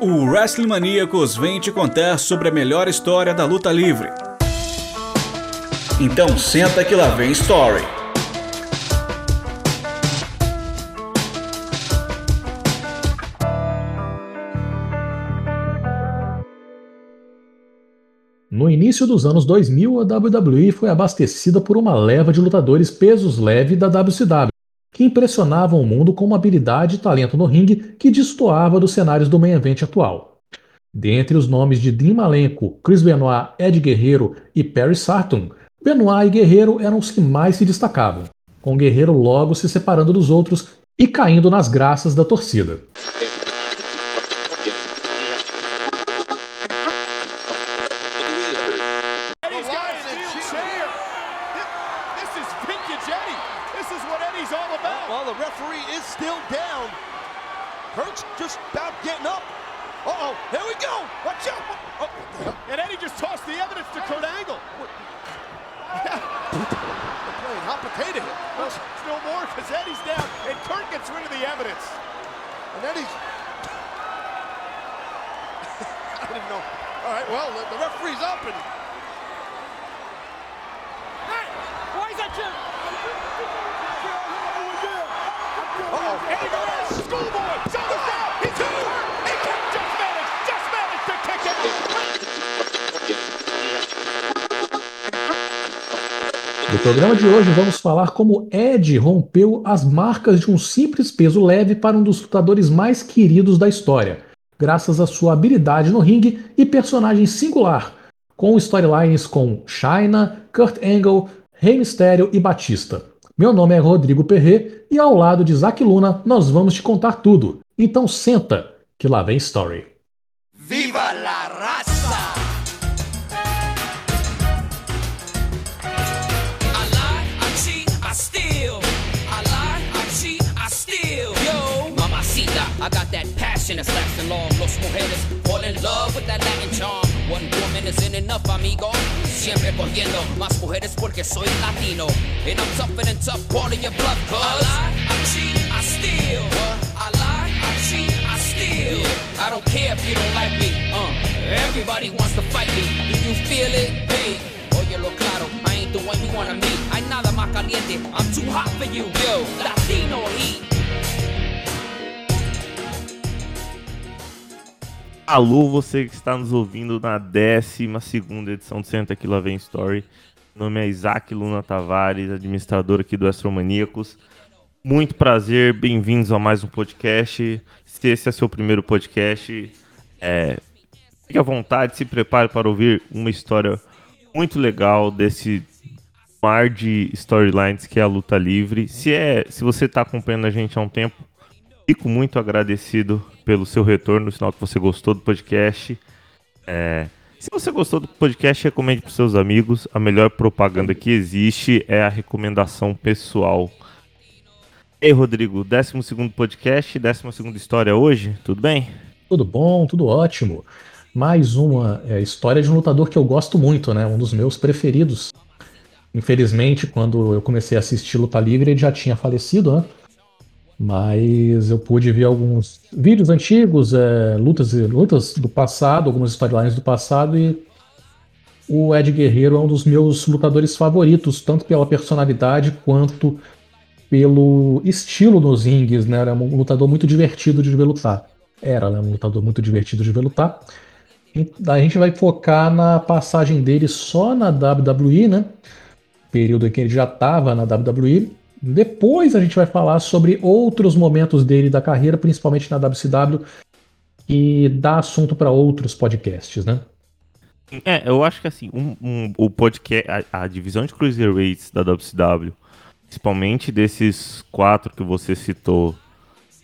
O Wrestling Maníacos vem te contar sobre a melhor história da luta livre. Então senta que lá vem Story. No início dos anos 2000, a WWE foi abastecida por uma leva de lutadores pesos leve da WCW, que impressionavam o mundo com uma habilidade e talento no ringue que destoava dos cenários do main event atual. Dentre os nomes de Dean Malenko, Chris Benoit, Ed Guerreiro e Perry Saturn, Benoit e Guerreiro eram os que mais se destacavam, com Guerreiro logo se separando dos outros e caindo nas graças da torcida. De hoje vamos falar como Ed rompeu as marcas de um simples peso leve para um dos lutadores mais queridos da história, graças à sua habilidade no ringue e personagem singular, com storylines com China, Kurt Angle, Rey Mysterio e Batista. Meu nome é Rodrigo Perret e ao lado de Zack Luna nós vamos te contar tudo. Então senta, que lá vem story. Viva la raça! Passion that's lasting long. Los mujeres fall in love with that Latin charm. One woman isn't enough, amigo. Siempre cogiendo más mujeres porque soy latino. And I'm tougher than tough, calling your bluff, cuz. I lie, I cheat, I steal. What? I lie, I cheat, I steal. Yeah. I don't care if you don't like me. Uh, everybody wants to fight me. Do you feel it? Hey. Oye, lo claro, I ain't the one you wanna meet. Nada más caliente, I'm too hot for you. Yo, Alô, você que está nos ouvindo na 12 edição do Senta Aqui Lá Vem Story. Meu nome é Isaac Luna Tavares, administrador aqui do Astromaníacos. Muito prazer, bem-vindos a mais um podcast. Se esse é seu primeiro podcast, é, fique à vontade, se prepare para ouvir uma história muito legal desse mar de storylines que é a luta livre. Se, é, se você está acompanhando a gente há um tempo, fico muito agradecido pelo seu retorno, sinal que você gostou do podcast. É, se você gostou do podcast, recomende para seus amigos. A melhor propaganda que existe é a recomendação pessoal. Ei, Rodrigo, 12 podcast, 12 história hoje, tudo bem? Tudo bom, tudo ótimo. Mais uma é, história de um lutador que eu gosto muito, né? Um dos meus preferidos. Infelizmente, quando eu comecei a assistir Luta Livre, ele já tinha falecido, né? Mas eu pude ver alguns vídeos antigos, é, lutas, lutas do passado, algumas storylines do passado, e o Ed Guerreiro é um dos meus lutadores favoritos, tanto pela personalidade quanto pelo estilo nos rings, né? Era um lutador muito divertido de ver lutar. Era, né? Um lutador muito divertido de ver lutar. A gente vai focar na passagem dele só na WWE, né? Período em que ele já estava na WWE. Depois a gente vai falar sobre outros momentos dele da carreira, principalmente na WCW, e dá assunto para outros podcasts, né? É, eu acho que assim, um, um, o podcast, a, a, divisão de cruiserweights da WCW, principalmente desses quatro que você citou,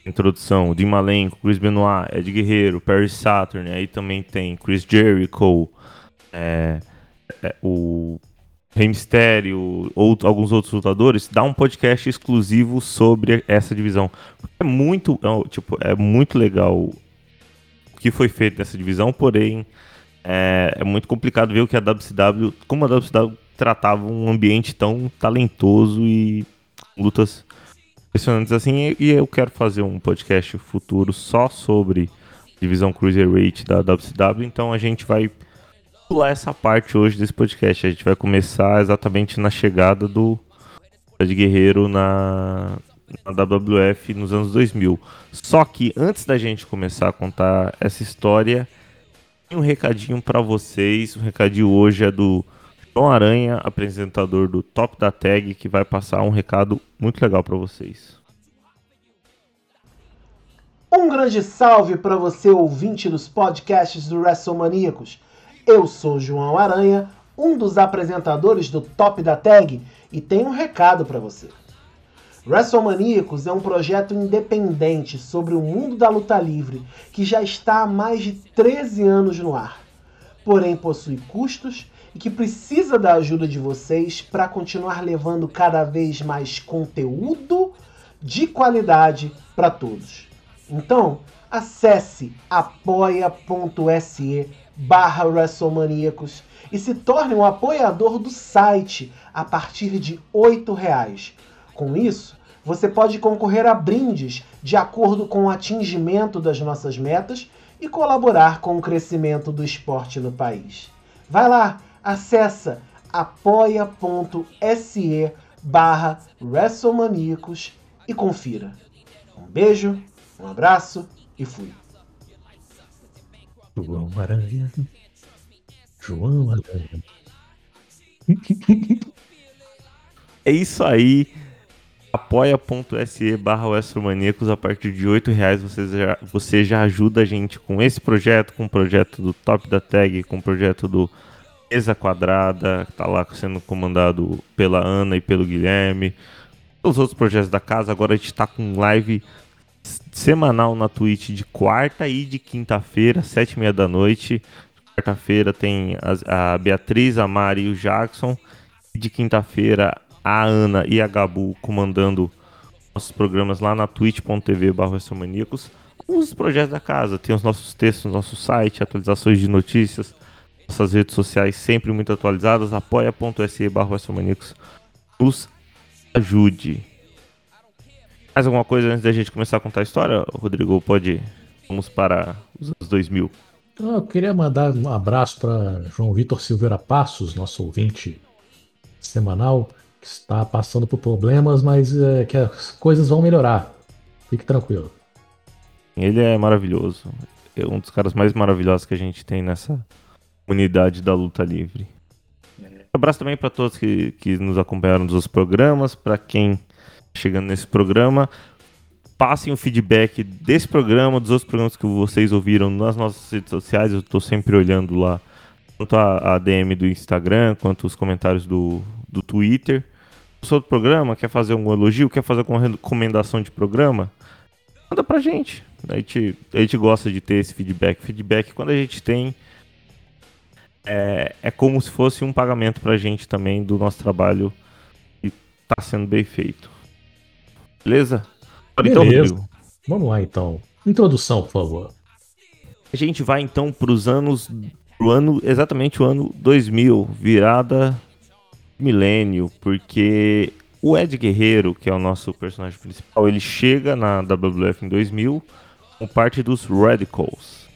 introdução, Dean Malenko, Chris Benoit, Ed Guerreiro, Perry Saturn, aí também tem Chris Jericho, é, é, o Rei Mistério ou alguns outros lutadores, dá um podcast exclusivo sobre essa divisão. É muito, é, tipo, é muito legal o que foi feito nessa divisão, porém é, é, muito complicado ver o que a WCW, como a WCW tratava um ambiente tão talentoso e lutas impressionantes assim. E eu quero fazer um podcast futuro só sobre divisão Cruiserweight da WCW, então a gente vai pular essa parte hoje desse podcast. A gente vai começar exatamente na chegada do Ed Guerreiro na, na WWF nos anos 2000. Só que antes da gente começar a contar essa história, tem um recadinho para vocês. O recadinho hoje é do João Aranha, apresentador do Top da Tag, que vai passar um recado muito legal para vocês. Um grande salve para você, ouvinte dos podcasts do WrestleManiacos. Eu sou João Aranha, um dos apresentadores do Top da Tag, e tenho um recado para você. WrestleManiacos é um projeto independente sobre o mundo da luta livre que já está há mais de 13 anos no ar. Porém, possui custos e que precisa da ajuda de vocês para continuar levando cada vez mais conteúdo de qualidade para todos. Então, acesse apoia.se barra WrestleManiacos e se torne um apoiador do site a partir de R$ reais. Com isso, você pode concorrer a brindes de acordo com o atingimento das nossas metas e colaborar com o crescimento do esporte no país. Vai lá, acessa apoia.se barra WrestleManiacos e confira. Um beijo, um abraço e fui. João Aranha. João Aranha. É isso aí. apoia.se barra a partir de R$ reais você já, você já ajuda a gente com esse projeto, com o projeto do Top da Tag, com o projeto do Mesa Quadrada, que tá lá sendo comandado pela Ana e pelo Guilherme. Os outros projetos da casa, agora a gente tá com live semanal na Twitch de quarta e de quinta-feira, sete e meia da noite. Quarta-feira tem a, a, Beatriz, a Mari e o Jackson. De quinta-feira, a Ana e a Gabu comandando nossos programas lá na twitch.tv maníacos. Os projetos da casa, tem os nossos textos no nosso site, atualizações de notícias, nossas redes sociais sempre muito atualizadas, apoia.se maníacos. Nos ajude. Mais alguma coisa antes da gente começar a contar a história, Rodrigo? Pode. Vamos para os anos 2000. Eu queria mandar um abraço para João Vitor Silveira Passos, nosso ouvinte semanal, que está passando por problemas, mas é, que as coisas vão melhorar. Fique tranquilo. Ele é maravilhoso. É um dos caras mais maravilhosos que a gente tem nessa unidade da luta livre. Um abraço também para todos que, que nos acompanharam nos programas, para quem chegando nesse programa. Passem o feedback desse programa, dos outros programas que vocês ouviram nas nossas redes sociais. Eu estou sempre olhando lá, tanto a, a, DM do Instagram quanto os comentários do, do Twitter. O seu programa quer fazer um elogio, quer fazer uma recomendação de programa? Manda pra gente. A gente, a gente gosta de ter esse feedback. Feedback, quando a gente tem, é, é como se fosse um pagamento pra gente também do nosso trabalho que está sendo bem feito. Beleza? Então, Beleza. Rodrigo. Vamos lá então. Introdução, por favor. A gente vai então para os anos, pro ano exatamente o ano 2000, virada milênio, porque o Ed Guerreiro, que é o nosso personagem principal, ele chega na WWF em 2000 com parte dos Radicals,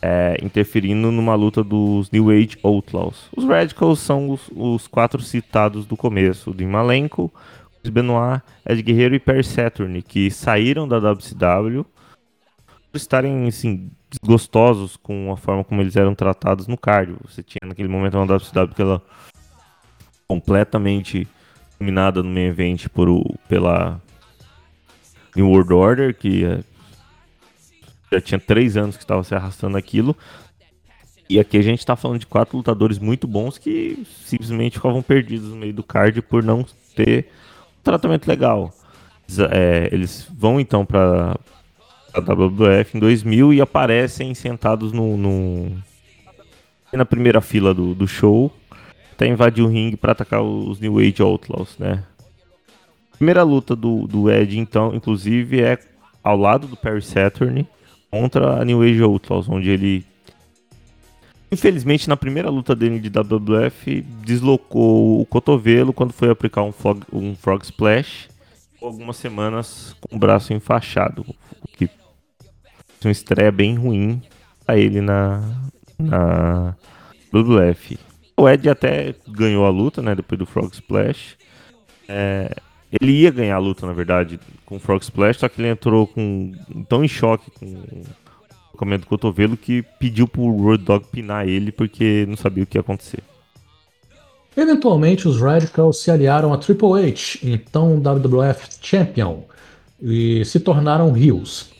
é, interferindo numa luta dos New Age Outlaws. Os Radicals são os, os quatro citados do começo, do Malenko, Benoit, Ed Guerreiro e Perry Saturn, que saíram da WCW por estarem assim, desgostosos com a forma como eles eram tratados no cardio. Você tinha naquele momento uma WCW que ela completamente dominada no main event por o, pela New World Order, que é, já tinha três anos que estava se arrastando aquilo. E aqui a gente está falando de quatro lutadores muito bons que simplesmente ficavam perdidos no meio do card por não ter tratamento legal. É, eles vão então para a WWF em 2000 e aparecem sentados no, no na primeira fila do, do show até invadir o ringue para atacar os New Age Outlaws, né? Primeira luta do, do Ed, então, inclusive, é ao lado do Perry Saturn contra a New Age Outlaws, onde ele Infelizmente, na primeira luta dele de WWF, deslocou o cotovelo quando foi aplicar um frog, um frog splash. Algumas semanas com o braço enfaixado, o que uma estreia bem ruim pra ele na, na WWF. O Ed até ganhou a luta, né, depois do Frog Splash. É, ele ia ganhar a luta, na verdade, com o Frog Splash, só que ele entrou com tão em choque com o comendo do cotovelo que pediu pro Road Dogg pinar ele porque não sabia o que ia acontecer. Eventualmente, os Radicals se aliaram a Triple H, então WWF Champion, e se tornaram Heels.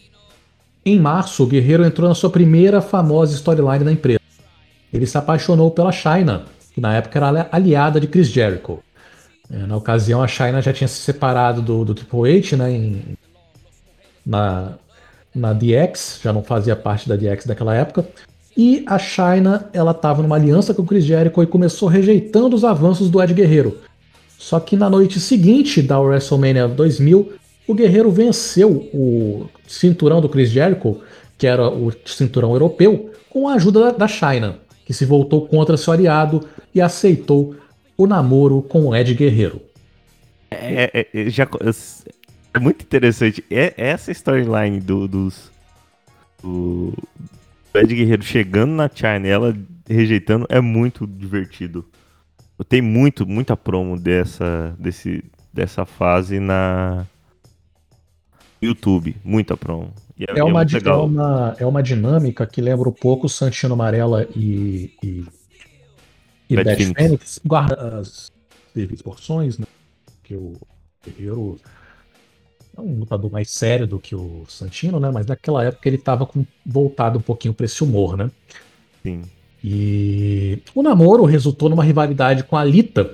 Em março, o Guerreiro entrou na sua primeira famosa storyline da empresa. Ele se apaixonou pela China, que na época era aliada de Chris Jericho. É, na ocasião, a China já tinha se separado do, do Triple H né, em, na, na DX, já não fazia parte da DX daquela época. E a China, ela estava numa aliança com o Chris Jericho e começou rejeitando os avanços do Ed Guerreiro. Só que na noite seguinte da WrestleMania 2000, o Guerreiro venceu o cinturão do Chris Jericho, que era o cinturão europeu, com a ajuda da China, que se voltou contra seu aliado e aceitou o namoro com o Ed Guerreiro. É, é, é já, é muito interessante. É, essa storyline do, dos. Do, Ed Guerreiro chegando na China ela rejeitando é muito divertido. Tem muito, muita promo dessa, desse, dessa fase na YouTube. Muita promo. É, é, uma, é, é, uma, é uma dinâmica que lembra um pouco Santino Amarela e, e, e Beth Phoenix. Phoenix. Guarda as devidas porções, né? Que o Guerreiro é um lutador mais sério do que o Santino, né? Mas naquela época ele estava voltado um pouquinho para esse humor, né? Sim. E o namoro resultou numa rivalidade com a Lita,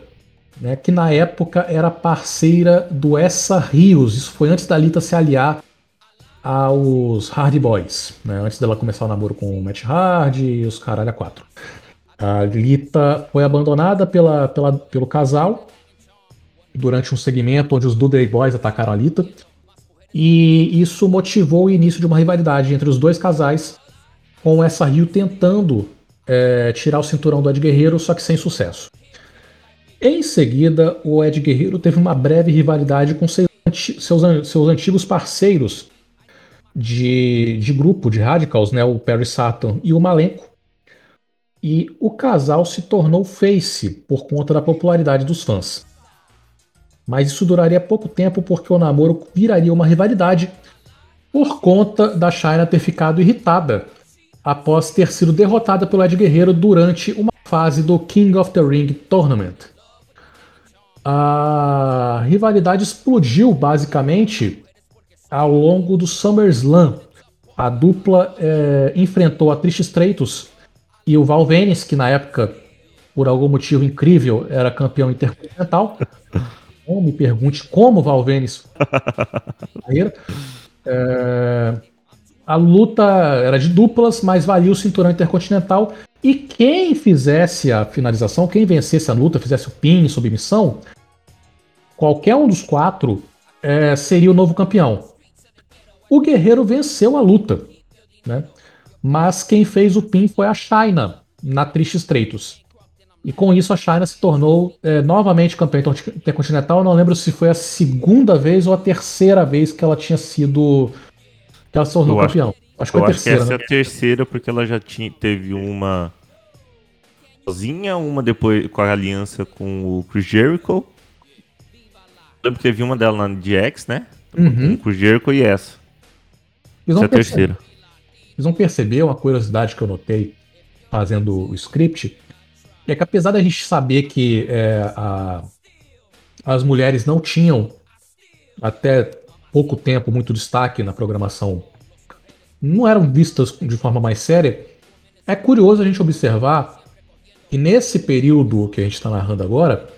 né? Que na época era parceira do Essa Rios. Isso foi antes da Lita se aliar aos Hardy Boys, né? Antes dela começar o namoro com o Matt Hardy e os caralho a quatro. A Lita foi abandonada pela, pela, pelo casal durante um segmento onde os Dudley Boys atacaram a Lita. E isso motivou o início de uma rivalidade entre os dois casais, com essa Rio tentando é, tirar o cinturão do Ed Guerreiro, só que sem sucesso. Em seguida, o Ed Guerreiro teve uma breve rivalidade com seus, seus, seus antigos parceiros de, de grupo de Radicals, né, o Perry Saturn e o Malenko. E o casal se tornou face por conta da popularidade dos fãs. Mas isso duraria pouco tempo porque o namoro viraria uma rivalidade por conta da China ter ficado irritada após ter sido derrotada pelo Ed Guerreiro durante uma fase do King of the Ring Tournament. A rivalidade explodiu basicamente ao longo do SummerSlam. A dupla é, enfrentou a Trish Stratus e o Val Venis, que na época, por algum motivo incrível, era campeão intercontinental. Não me pergunte como Valvenis é, a luta era de duplas, mas valia o cinturão intercontinental. E quem fizesse a finalização, quem vencesse a luta, fizesse o pin, submissão, qualquer um dos quatro é, seria o novo campeão. O Guerreiro venceu a luta, né? mas quem fez o pin foi a China, na Triste Estreitos. E com isso a China se tornou é, novamente campeã intercontinental. Eu não lembro se foi a segunda vez ou a terceira vez que ela tinha sido. que ela se tornou eu campeão. Acho, acho que foi a terceira. essa né? é a terceira, porque ela já tinha, teve uma sozinha, uma depois com a aliança com o Chris Jericho. Eu lembro que teve uma dela na DX, né? Uhum. Com o Jericho e essa. Essa é a terceira. Vocês vão perceber uma curiosidade que eu notei fazendo o script é que apesar da gente saber que é, a, as mulheres não tinham até pouco tempo muito destaque na programação, não eram vistas de forma mais séria, é curioso a gente observar que nesse período que a gente está narrando agora,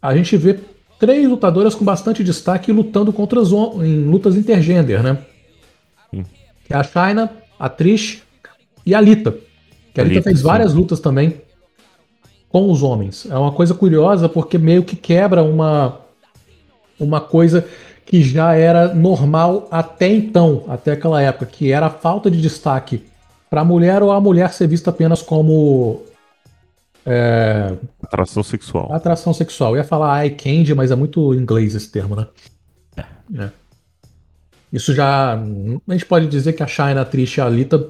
a gente vê três lutadoras com bastante destaque lutando contra as em lutas intergender, né? Sim. Que é a China, a Trish e a Lita. Que a Lita, fez sim. várias lutas também com os homens. É uma coisa curiosa porque meio que quebra uma, uma coisa que já era normal até então, até aquela época, que era a falta de destaque para a mulher ou a mulher ser vista apenas como é... atração sexual. Atração sexual. Eu ia falar eye candy, mas é muito inglês esse termo, né? É. Isso já. A gente pode dizer que a China, a Trish e a Alita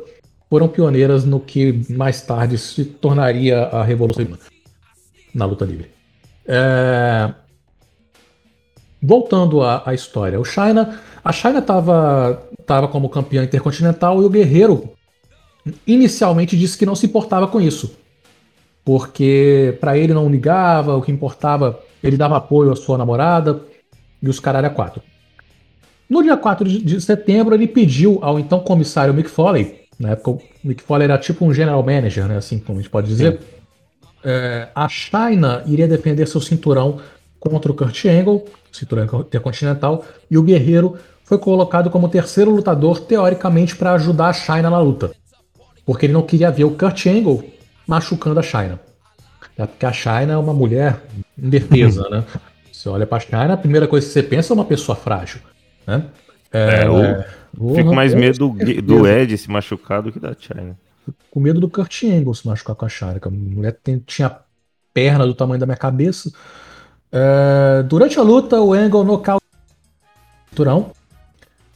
foram pioneiras no que mais tarde se tornaria a revolução na luta livre. É... Voltando à, à, história, o China, a China estava tava como campeã intercontinental e o Guerreiro inicialmente disse que não se importava com isso, porque para ele não ligava, o que importava, ele dava apoio à sua namorada e os caralho a quatro. No dia 4 de setembro, ele pediu ao então comissário Mick Foley, na época o Mick Foley era tipo um general manager, né, assim como a gente pode dizer, é, a China iria defender seu cinturão contra o Kurt Angle, cinturão intercontinental, e o Guerreiro foi colocado como terceiro lutador, teoricamente, para ajudar a China na luta. Porque ele não queria ver o Kurt Angle machucando a China. É porque a China é uma mulher indefesa, né? Você olha pra China, a primeira coisa que você pensa é uma pessoa frágil. Né? É, é, eu é, fico mais medo do, do Ed se machucar do que da China. Com medo do Kurt Angle se machucar com a China, que a mulher tem, tinha perna do tamanho da minha cabeça. É, durante a luta, o Angle nocauteou o cinturão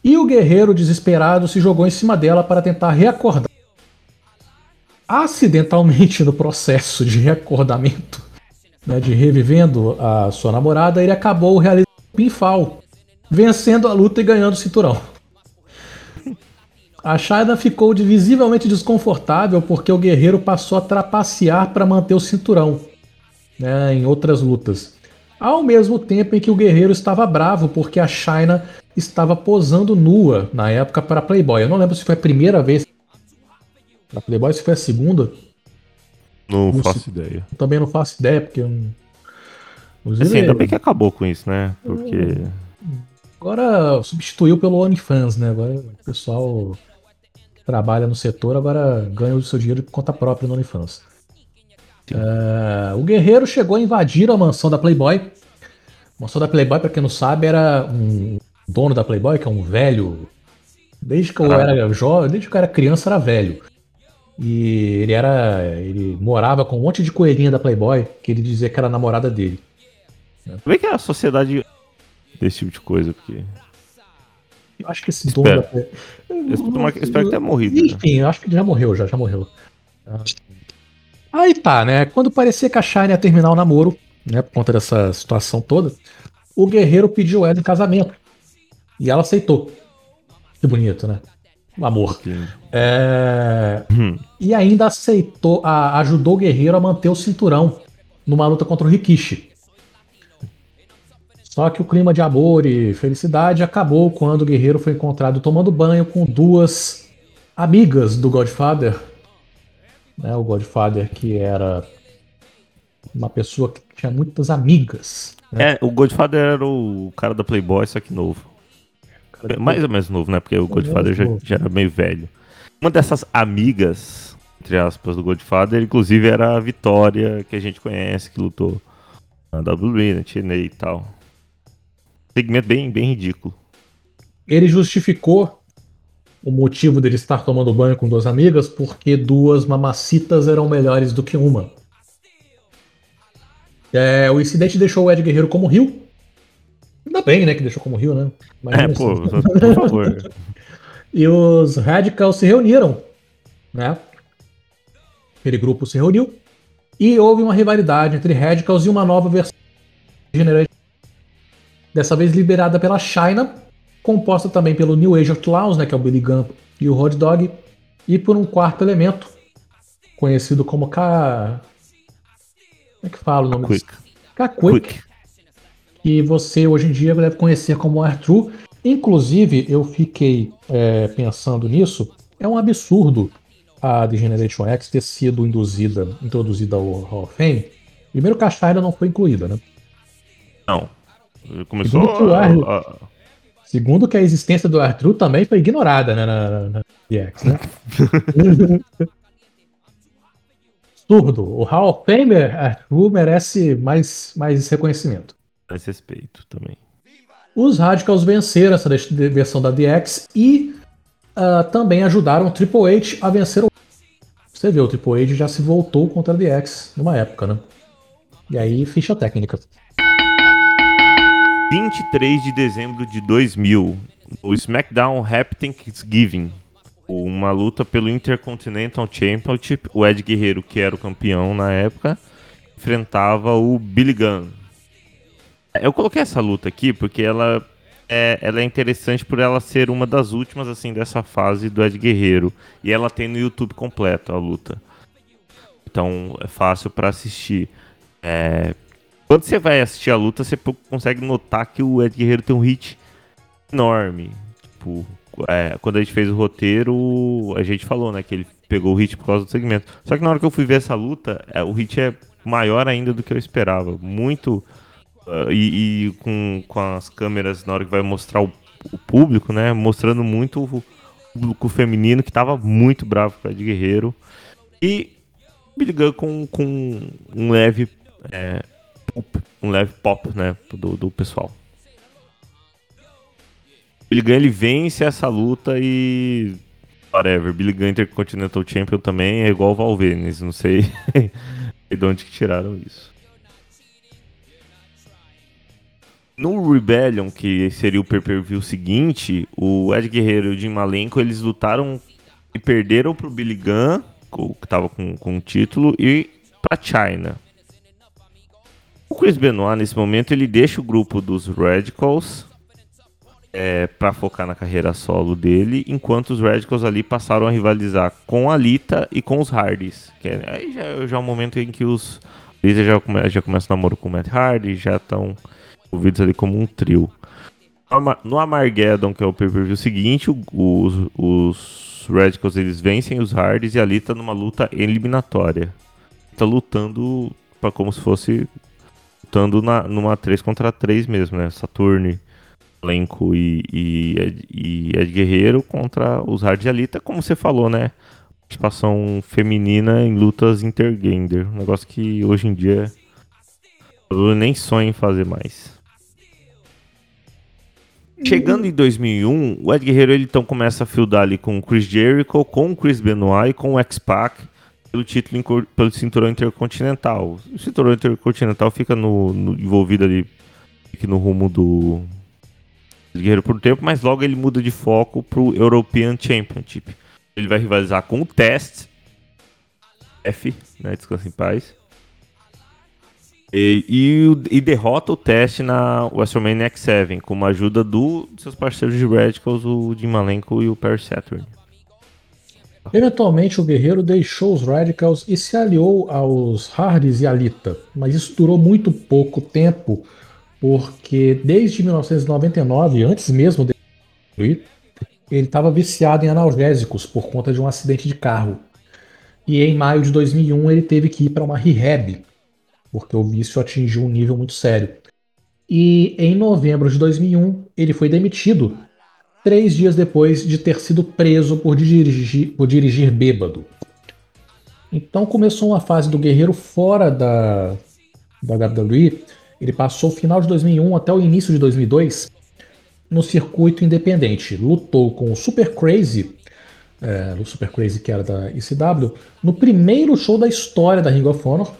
e o guerreiro desesperado se jogou em cima dela para tentar reacordar. Acidentalmente, no processo de reacordamento, né, de revivendo a sua namorada, ele acabou realizando um pinfall vencendo a luta e ganhando o cinturão. A Shayna ficou de visivelmente desconfortável porque o guerreiro passou a trapacear para manter o cinturão né, em outras lutas. Ao mesmo tempo em que o guerreiro estava bravo porque a Shayna estava posando nua na época para Playboy. Eu não lembro se foi a primeira vez para Playboy, se foi a segunda. Não, não faço se... ideia. Também não faço ideia porque eu não... Assim, ainda bem que acabou com isso, né? Porque Agora substituiu pelo OnlyFans, né? Agora o pessoal trabalha no setor, agora ganha o seu dinheiro por conta própria no OnlyFans. Uh, o guerreiro chegou a invadir a mansão da Playboy. A mansão da Playboy, para quem não sabe, era um dono da Playboy, que é um velho. Desde que eu ah. era jovem, desde que eu era criança, era velho. E ele era. Ele morava com um monte de coelhinha da Playboy, que ele dizia que era namorada dele. Como é que é a sociedade desse tipo de coisa, porque. Eu acho que esse dono da... Espero que tenha morrido. Enfim, eu acho que ele já morreu, já, já morreu. Aí tá, né? Quando parecia que a Shine ia terminar o namoro, né? Por conta dessa situação toda, o guerreiro pediu ela em casamento. E ela aceitou. Que bonito, né? O amor. É... Hum. E ainda aceitou, a, ajudou o guerreiro a manter o cinturão numa luta contra o Rikishi. Só que o clima de amor e felicidade acabou quando o guerreiro foi encontrado tomando banho com duas amigas do Godfather. Né, o Godfather que era uma pessoa que tinha muitas amigas. Né? É, o Godfather era o cara da Playboy, só que novo. Mais ou menos novo, né? Porque o Godfather já, já, era meio velho. Uma dessas amigas, entre aspas, do Godfather, inclusive era a Vitória, que a gente conhece, que lutou na WWE, na TNA e tal segmento bem, bem ridículo. Ele justificou o motivo dele estar tomando banho com duas amigas porque duas mamacitas eram melhores do que uma. É, o incidente deixou o Ed Guerreiro como rio. Ainda bem, né, que deixou como rio, né? Imagina é, assim. pô, por favor. e os Radicals se reuniram, né? Aquele grupo se reuniu e houve uma rivalidade entre Radicals e uma nova versão de Generation dessa vez liberada pela China, composta também pelo New Age Outlaws, né, que é o Billy Gunn e o Hot Dog, e por um quarto elemento, conhecido como K... Como é que fala o nome Quick. K-Quick. Que você hoje em dia deve conhecer como Arthur. Inclusive, eu fiquei é, pensando nisso. É um absurdo a The Generation X ter sido induzida, introduzida ao Hall of Fame. Primeiro que a China não foi incluída, né? Não. Começou segundo, que a, a... segundo que a existência do Arthur também foi ignorada né, na, na DX, né? Absurdo. O Hall of Famer Arthur merece mais, mais reconhecimento. Mais respeito também. Os Radicals venceram essa versão da DX e uh, também ajudaram o Triple H a vencer o. Você vê, o Triple H já se voltou contra a DX numa época, né? E aí, ficha técnica. 23 de dezembro de 2000, o SmackDown Happy Thanksgiving, uma luta pelo Intercontinental Championship. O Ed Guerreiro, que era o campeão na época, enfrentava o Billy Gunn. Eu coloquei essa luta aqui porque ela é, ela é interessante por ela ser uma das últimas assim dessa fase do Ed Guerreiro e ela tem no YouTube completo a luta. Então é fácil para assistir. É... Quando você vai assistir a luta, você consegue notar que o Ed Guerreiro tem um hit enorme. Tipo, é, quando a gente fez o roteiro, a gente falou, né, que ele pegou o hit por causa do segmento. Só que na hora que eu fui ver essa luta, é, o hit é maior ainda do que eu esperava. Muito. Uh, e, e com, com as câmeras na hora que vai mostrar o, o público, né? Mostrando muito o público feminino que tava muito bravo com o Ed Guerreiro. E Gunn com, com um leve. É, pop, um leve pop, né? Do, do pessoal. Billy Gunn ele vence essa luta e whatever. Billy Gunn Intercontinental Champion também é igual Valvenes, não sei de onde que tiraram isso. No Rebellion, que seria o pay-per-view seguinte, o Ed Guerreiro e o Jim Malenko, eles lutaram e perderam pro Billy Gunn, que tava com, com o título, e pra China. O Chris Benoit, nesse momento, ele deixa o grupo dos Radicals é, para focar na carreira solo dele, enquanto os Radicals ali passaram a rivalizar com a Lita e com os Hardys. Que é, aí já, já é o momento em que os Lita já, come, já começa o namoro com o Matt Hardy, já estão envolvidos ali como um trio. No Armageddon, que é o pay-per-view seguinte, os, os Radicals eles vencem os Hardys e a Lita numa luta eliminatória. Tá lutando para como se fosse lutando na, numa 3 contra 3 mesmo, né? Saturne elenco e, e, e Ed Guerreiro contra os Hard Alita, como você falou, né? Participação feminina em lutas intergender. Um negócio que hoje em dia eu nem sonho em fazer mais. Chegando em 2001, o Ed Guerreiro ele então começa a fildar ali com o Chris Jericho, com o Chris Benoit e com o X-Pac pelo título pelo cinturão intercontinental. O cinturão intercontinental fica no, no envolvido ali no rumo do Guerreiro por tempo, mas logo ele muda de foco para o European Championship. Ele vai rivalizar com o Test, F, né, descansa em paz, e, e, e, derrota o Test na WrestleMania X7 com a ajuda do, dos seus parceiros de Radicals, o Jim Malenko e o Perry Saturn. Eventualmente o Guerreiro deixou os Radicals e se aliou aos Hardys e Alita, mas isso durou muito pouco tempo porque desde 1999, antes mesmo de ele estava viciado em analgésicos por conta de um acidente de carro. E em maio de 2001 ele teve que ir para uma rehab, porque o vício atingiu um nível muito sério. E em novembro de 2001 ele foi demitido, três dias depois de ter sido preso por dirigir, por dirigir bêbado. Então começou uma fase do guerreiro fora da, da WWE ele passou o final de 2001 até o início de 2002 no circuito independente. Lutou com o Super Crazy, é, o Super Crazy que era da ECW, no primeiro show da história da Ring of Honor.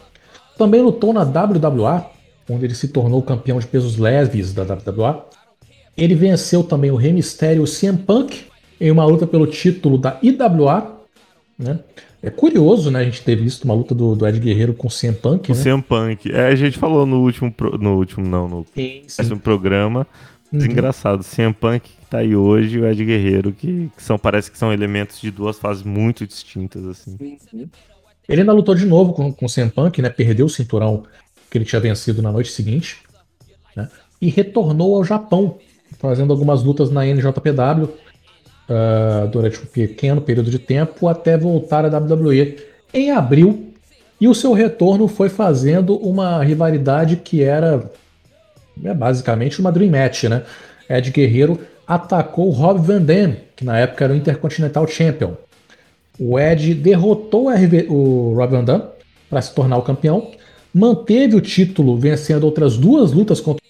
Também lutou na WWA, onde ele se tornou campeão de pesos leves da WWA. Ele venceu também o Rey Mysterio o CM Punk em uma luta pelo título da IWA. Né? É curioso, né? A gente ter visto uma luta do, do Ed Guerreiro com o CM Punk. O né? CM Punk. É, a gente falou no último. Pro, no último, não, no sim, programa. Uhum. Engraçado, CM Punk que tá aí hoje e o Ed Guerreiro, que, que, são, parece que são elementos de duas fases muito distintas, assim. Ele ainda lutou de novo com, com o CM Punk, né? Perdeu o cinturão que ele tinha vencido na noite seguinte. Né? E retornou ao Japão, fazendo algumas lutas na NJPW uh, durante um pequeno período de tempo até voltar à WWE em abril. E o seu retorno foi fazendo uma rivalidade que era é, basicamente uma Dream Match, né? Ed Guerreiro atacou Rob Van Dam, que na época era o Intercontinental Champion. O Ed derrotou o Rob Van Dam para se tornar o campeão, manteve o título vencendo outras duas lutas contra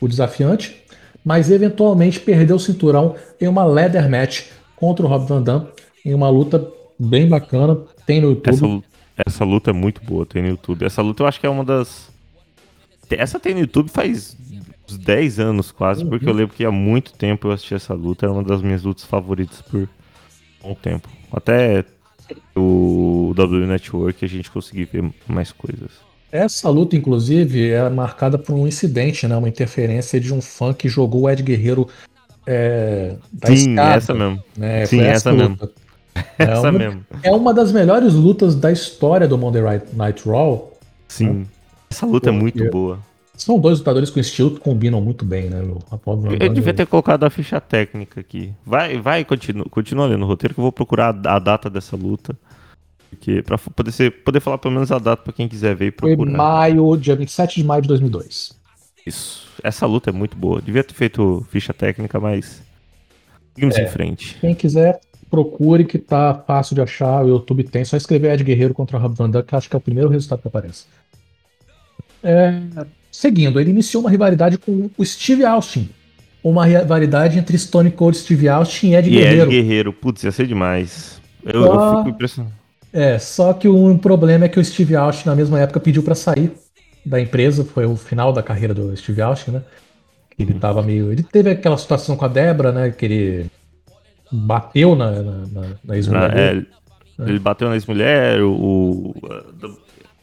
o desafiante mas eventualmente perdeu o cinturão em uma leather match contra o Rob Van Dam, em uma luta bem bacana, tem no YouTube. Essa, essa, luta é muito boa, tem no YouTube. Essa luta eu acho que é uma das. Essa tem no YouTube faz uns 10 anos quase, Uhum. porque eu lembro que há muito tempo eu assisti essa luta, era uma das minhas lutas favoritas por bom tempo. Até o W Network a gente conseguir ver mais coisas. Essa luta, inclusive, é marcada por um incidente, né? Uma interferência de um fã que jogou o Ed Guerreiro é, da Sim, escada, essa mesmo. né? Sim, Foi essa luta. É essa uma, mesmo. é uma das melhores lutas da história do Monday Night Raw. Sim. Essa luta é muito boa. São dois lutadores com estilo que combinam muito bem, né? Apollo Eu devia o- ter colocado a ficha técnica aqui. Vai, vai, continua, continua lendo o roteiro que eu vou procurar a data dessa luta. Porque, pra f- poder, ser, poder falar pelo menos a data pra quem quiser ver e Foi procurar. maio, dia 27 de maio de 2002. Isso. Essa luta é muito boa. Devia ter feito ficha técnica, mas. Seguimos É. em frente. Quem quiser, procure que tá fácil de achar. O YouTube tem. Só escrever Ed Guerreiro contra Rob Van Dam, que acho que é o primeiro resultado que aparece. É, seguindo, ele iniciou uma rivalidade com o Steve Austin. Uma rivalidade entre Stone Cold Steve Austin e Ed E Guerreiro. Ed Guerreiro, putz, ia ser demais. Eu, Só- eu fico impressionado. É, só que um problema é que o Steve Austin, na mesma época, pediu pra sair da empresa. Foi o final da carreira do Steve Austin, né? Ele tava meio. Ele teve aquela situação com a Débora, né? Que ele bateu na, na, na, ex-mulher é, ele bateu na ex-mulher, o. o-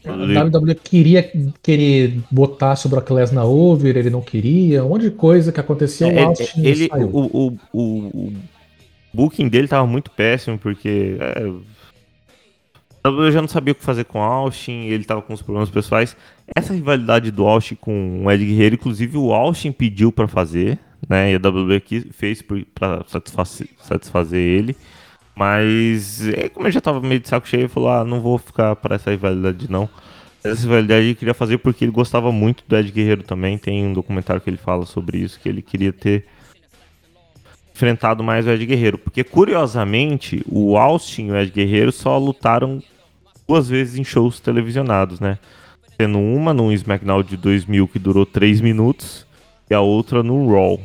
A WWE queria que ele botasse o Brock Lesnar over, ele não queria, um monte de coisa que aconteceu. É, o Austin ele, saiu. o, o, o, o booking dele tava muito péssimo, porque é, eu já não sabia o que fazer com o Austin, ele tava com os problemas pessoais. Essa rivalidade do Austin com o Ed Guerreiro, inclusive o Austin pediu pra fazer, né? E a WWE fez pra satisfazer, satisfazer ele. Mas, é, como ele já tava meio de saco cheio, ele falou: Ah, não vou ficar pra essa rivalidade, não. Essa rivalidade ele queria fazer porque ele gostava muito do Ed Guerreiro também. Tem um documentário que ele fala sobre isso, que ele queria ter enfrentado mais o Ed Guerreiro. Porque, curiosamente, o Austin e o Ed Guerreiro só lutaram duas vezes em shows televisionados, né? Sendo uma no SmackDown de 2000, que durou 3 minutos, e a outra no Raw,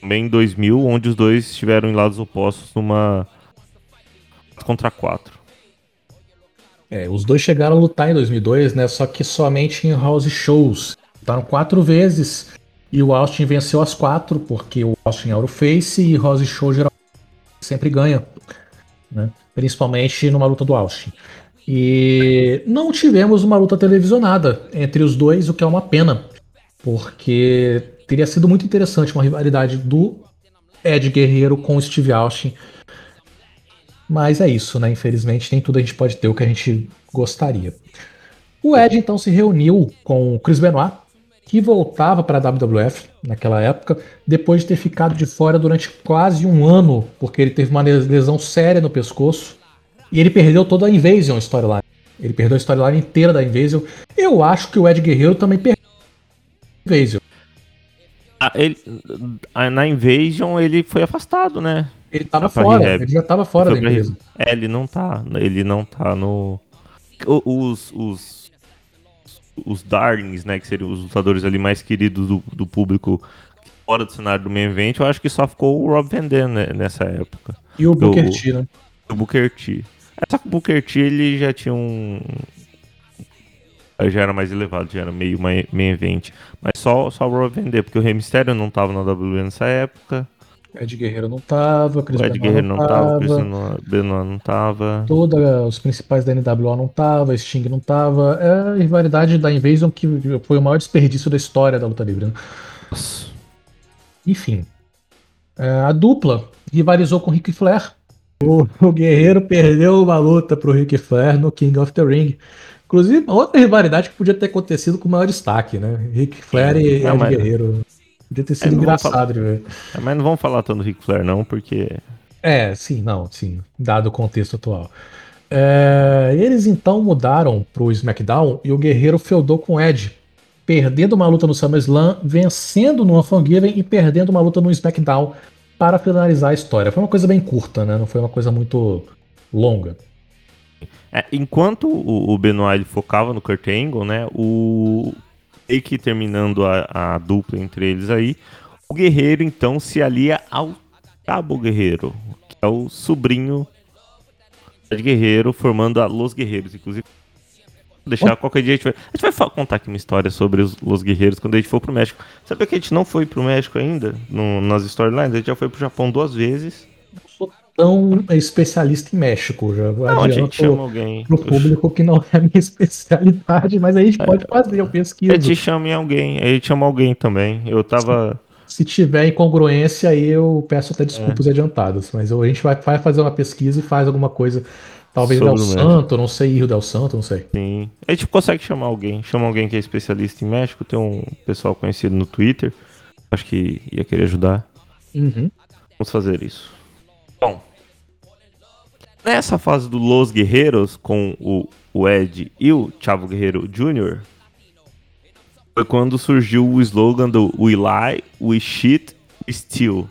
também em 2000, onde os dois estiveram em lados opostos numa contra 4. É, os dois chegaram a lutar em 2002, né? Só que somente em house shows. Lutaram quatro vezes e o Austin venceu as quatro, porque o Austin era o face e house show geralmente sempre ganha, né? Principalmente numa luta do Austin. E não tivemos uma luta televisionada entre os dois, o que é uma pena, porque teria sido muito interessante uma rivalidade do Ed Guerreiro com Steve Austin. Mas é isso, né? Infelizmente, nem tudo a gente pode ter o que a gente gostaria. O Ed então se reuniu com o Chris Benoit, que voltava para a WWF naquela época, depois de ter ficado de fora durante quase um ano, porque ele teve uma lesão séria no pescoço e ele perdeu toda a Invasion storyline. Ele perdeu a storyline inteira da Invasion. Eu acho que o Ed Guerreiro também perdeu a Invasion. Ah, ele, ah, na Invasion ele foi afastado, né? Ele tava Pra fora, ele já tava fora da empresa. É, ele não tá. Ele não tá no. Os. Os, os Darlings, né? Que seriam os lutadores ali mais queridos do, do público fora do cenário do main event, eu acho que só ficou o Rob Van Dam né, nessa época. E o Booker T, né? O Booker T. Só que o Booker T ele já tinha um. Já era mais elevado, já era meio main main event. Mas só, só Van Dam, porque o Mysterio não tava na WWE nessa época. Ed Guerreiro não tava, Chris O Ed Benoit Guerreiro não tava, o Chris Benoit não tava. Todos os principais da NWO não tava, Sting não tava. É a rivalidade da Invasion que foi o maior desperdício da história da luta livre. né? Nossa. Enfim. É, a dupla rivalizou com o Ric Flair. O, o Guerreiro perdeu uma luta pro Ric Flair no King of the Ring. Inclusive, outra rivalidade que podia ter acontecido com maior destaque, né? Ric Flair e Não, Ed Guerreiro. Podia ter sido vamos engraçado de ver. É, Mas não vamos falar tanto do Ric Flair, não, porque. É, sim, não, sim, dado o contexto atual. É, eles então mudaram pro SmackDown e o Guerreiro feudou com o Edge, perdendo uma luta no SummerSlam, vencendo no Unforgiven e perdendo uma luta no SmackDown para finalizar a história. Foi uma coisa bem curta, né? Não foi uma coisa muito longa. É, enquanto o, o Benoit focava no Kurt Angle, né? O. Que terminando a, a dupla entre eles aí, o Guerreiro então se alia ao Cabo Guerreiro, que é o sobrinho de Guerreiro, formando a Los Guerreiros. Inclusive, deixar qualquer dia a gente vai. A gente vai contar aqui uma história sobre os, os guerreiros quando a gente for pro México. Sabe que a gente não foi pro México ainda? No, nas storylines? A gente já foi pro Japão duas vezes. Não sou tão especialista em México. Já não, a gente chama alguém. Pro público que não é a minha especialidade, mas a gente pode é, fazer, eu pesquiso. A gente chama em alguém, a gente chama alguém também. Eu tava. Se tiver incongruência, aí eu peço até desculpas é. adiantadas. Mas a gente vai, vai fazer uma pesquisa e faz alguma coisa Talvez Del Santo, não sei, Rio Del Santo, não sei. Sim. A gente consegue chamar alguém. Chama alguém que é especialista em México. Tem um pessoal conhecido no Twitter. Acho que ia querer ajudar. Uhum. Vamos fazer isso. Bom. Nessa fase do Los Guerreiros, com o, o Ed e o Chavo Guerreiro Jr., foi quando surgiu o slogan do We Lie, We Shit, We Steal.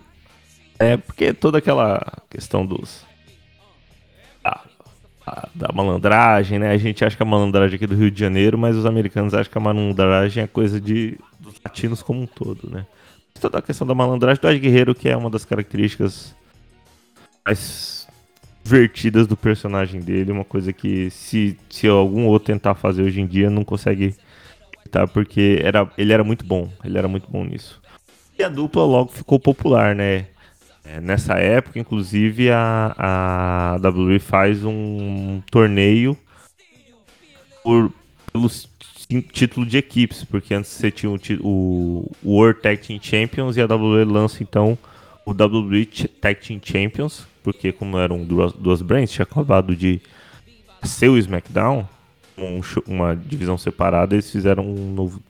É porque toda aquela questão dos da malandragem, né? A gente acha que a malandragem aqui do Rio de Janeiro, mas os americanos acham que a malandragem é coisa de, dos latinos como um todo, né? Toda a questão da malandragem do Ed Guerreiro, que é uma das características mais vertidas do personagem dele, uma coisa que se, se algum outro tentar fazer hoje em dia não consegue tá? porque era, ele era muito bom, ele era muito bom nisso. E a dupla logo ficou popular, né? É, nessa época, inclusive, a, a WWE faz um torneio por, pelo título de equipes, porque antes você tinha o, o, World Tag Team Champions e a WWE lança então o WWE Tag Team Champions, porque como eram duas, duas brands, tinha acabado de ser o SmackDown, um, uma divisão separada, eles fizeram um novo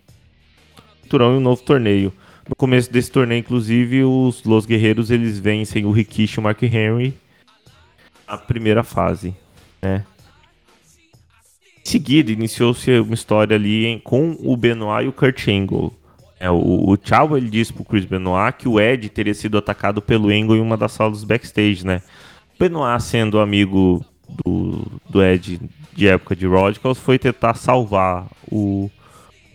turão e um novo torneio. No começo desse torneio, inclusive, os Los Guerreiros eles vencem o Rikishi e o Mark Henry a primeira fase, né? Em seguida, iniciou-se uma história ali em, com o Benoit e o Kurt Angle. É, o, o Chavo ele disse pro Chris Benoit que o Ed teria sido atacado pelo Angle em uma das salas backstage, né? Benoit, sendo amigo do, do Ed de época de Radicals, foi tentar salvar o,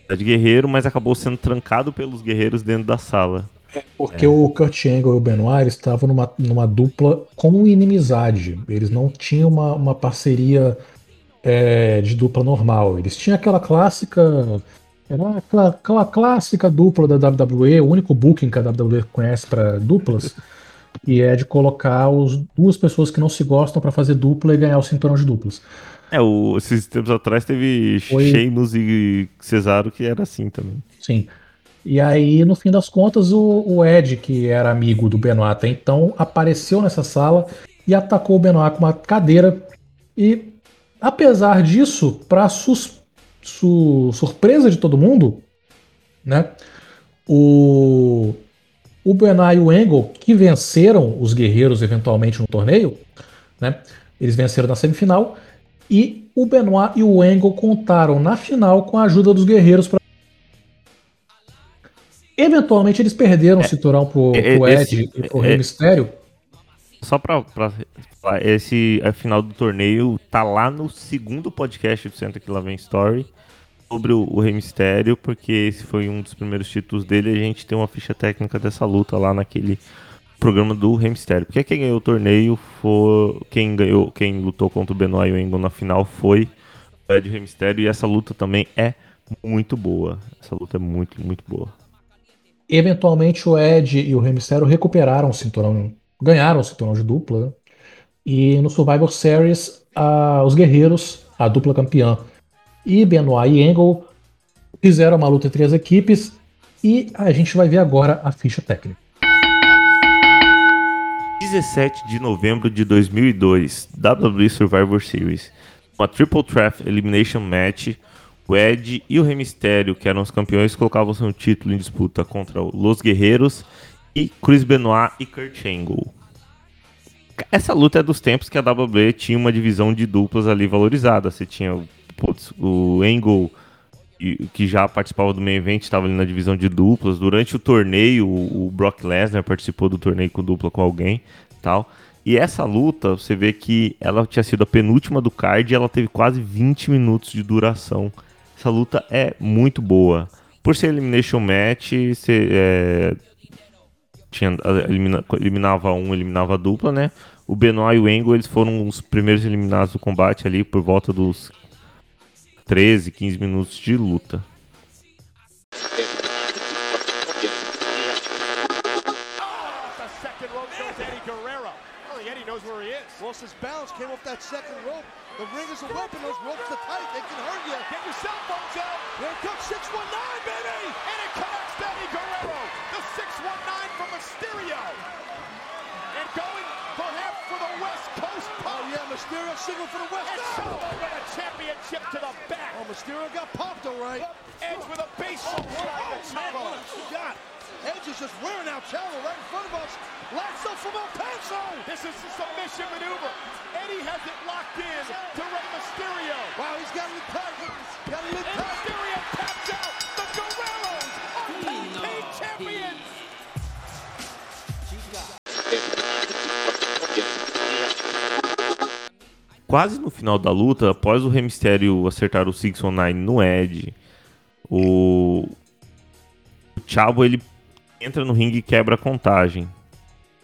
de guerreiro, mas acabou sendo trancado pelos guerreiros dentro da sala. Porque é. o Kurt Angle e o Benoit estavam numa, numa dupla com inimizade. Eles não tinham uma, uma parceria é, de dupla normal. Eles tinham aquela clássica. Era aquela, aquela clássica dupla da WWE, o único booking que a WWE conhece para duplas. e é de colocar os, duas pessoas que não se gostam para fazer dupla e ganhar o cinturão de duplas. É, o, esses tempos atrás teve Foi... Sheamus e Cesaro que era assim também. Sim. E aí, no fim das contas, o, o Ed, que era amigo do Benoit até então, apareceu nessa sala e atacou o Benoit com uma cadeira. E, apesar disso, para su surpresa de todo mundo, né, o, o Benoit e o Angle, que venceram os guerreiros eventualmente no torneio, né, eles venceram na semifinal, e o Benoit e o Angle contaram na final com a ajuda dos guerreiros para Eventualmente eles perderam é, o cinturão pro, é, pro Ed esse, e pro Rei é, Mistério. Só pra, pra falar, esse a final do torneio tá lá no segundo podcast do Senta que lá vem Story sobre o, o Rei Mistério, porque esse foi um dos primeiros títulos dele e a gente tem uma ficha técnica dessa luta lá naquele programa do Rey Mysterio. Porque quem ganhou o torneio foi. Quem ganhou, quem lutou contra o Benoit e o Engle na final foi o Ed Rey Mysterio. E essa luta também é muito boa. Essa luta é muito, muito boa. Eventualmente o Ed e o Rey Mysterio recuperaram o cinturão. Ganharam o cinturão de dupla. Né? E no Survivor Series, a, os guerreiros, a dupla campeã, e Benoit e Angle fizeram uma luta entre as equipes. E a gente vai ver agora a ficha técnica. 17 de novembro de 2002, WWE Survivor Series. Uma Triple Threat Elimination Match, o Ed e o Rey Mysterio, que eram os campeões, colocavam seu título em disputa contra Los Guerreiros e Chris Benoit e Kurt Angle. Essa luta é dos tempos que a WWE tinha uma divisão de duplas ali valorizada. Você tinha putz, o Angle que já participava do main event, estava ali na divisão de duplas. Durante o torneio, o Brock Lesnar participou do torneio com dupla com alguém, tal. E essa luta, você vê que ela tinha sido a penúltima do card e ela teve quase 20 minutos de duração. Essa luta é muito boa. Por ser Elimination Match, você é, tinha, elimina, eliminava um, eliminava a dupla, né? O Benoit e o Angle, eles foram os primeiros eliminados do combate ali por volta dos 13, 15 minutos de luta. his balance, came off that second rope. The ring is a weapon. Those ropes are tight. They can hurt you. Get your cell phones out. Here comes 619, baby. And it connects Eddie Guerrero. The 619 from Mysterio. And going perhaps for the West Coast pop. Oh, yeah. Mysterio signal for the West And Mysterio got popped all right. Edge with a base. Oh, oh, man, what a oh, got? Edge is just wearing out Ciampa right in front of us. Lasso from El Paso. This is a submission maneuver. Eddie has it locked in to Rey Mysterio. Wow, he's got it in tight. Got it And tight. Mysterio taps out. The Guerreros are tag team champions. Quase no final da luta, após o Rey Mysterio acertar o 619 no Ed, o, o Chavo ele entra no ringue e quebra a contagem.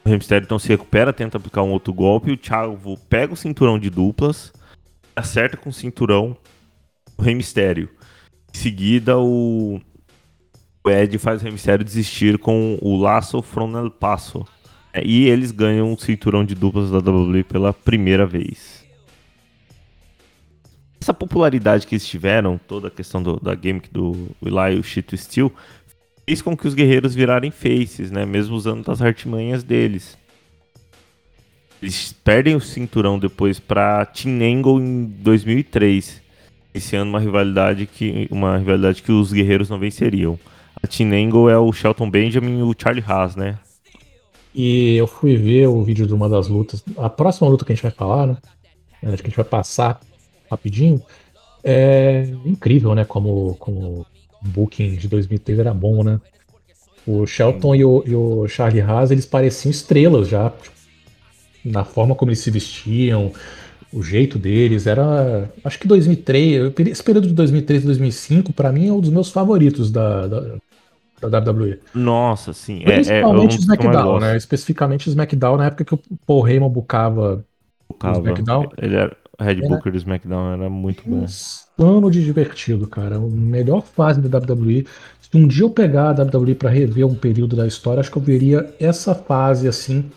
O Rey Mysterio então se recupera, tenta aplicar um outro golpe, o Chavo pega o cinturão de duplas, acerta com o cinturão o Rey Mysterio. Em seguida, o, o Ed faz o Rey Mysterio desistir com o Laço from el Paso. É, E eles ganham o cinturão de duplas da WWE pela primeira vez. Essa popularidade que eles tiveram, toda a questão do- da gimmick do Eli e o Chito Steel, fez com que os guerreiros virarem faces, né? Mesmo usando das artimanhas deles. Eles perdem o cinturão depois pra Team Angle em 2003, iniciando uma rivalidade que uma rivalidade que os guerreiros não venceriam. A Team Angle é o Shelton Benjamin e o Charlie Haas, né? E eu fui ver o vídeo de uma das lutas. A próxima luta que a gente vai falar, né? Que a gente vai passar rapidinho. É incrível, né? Como, como o booking de 2003 era bom, né? O Shelton e o, e o Charlie Haas, eles pareciam estrelas já. tipo, Na forma como eles se vestiam, o jeito deles. Era. Acho que 2003, esse período de 2003 e 2005, pra mim, é um dos meus favoritos da, da, da WWE. Nossa, sim. É, é, é Principalmente que eu mais SmackDown, né? Especificamente o SmackDown, na época que o Paul Heyman bucava Tocava. SmackDown. Ele era o Red Booker do SmackDown, era muito bom. insano de divertido, cara. A melhor fase da WWE. Se um dia eu pegar a WWE pra rever um período da história, acho que eu veria essa fase assim,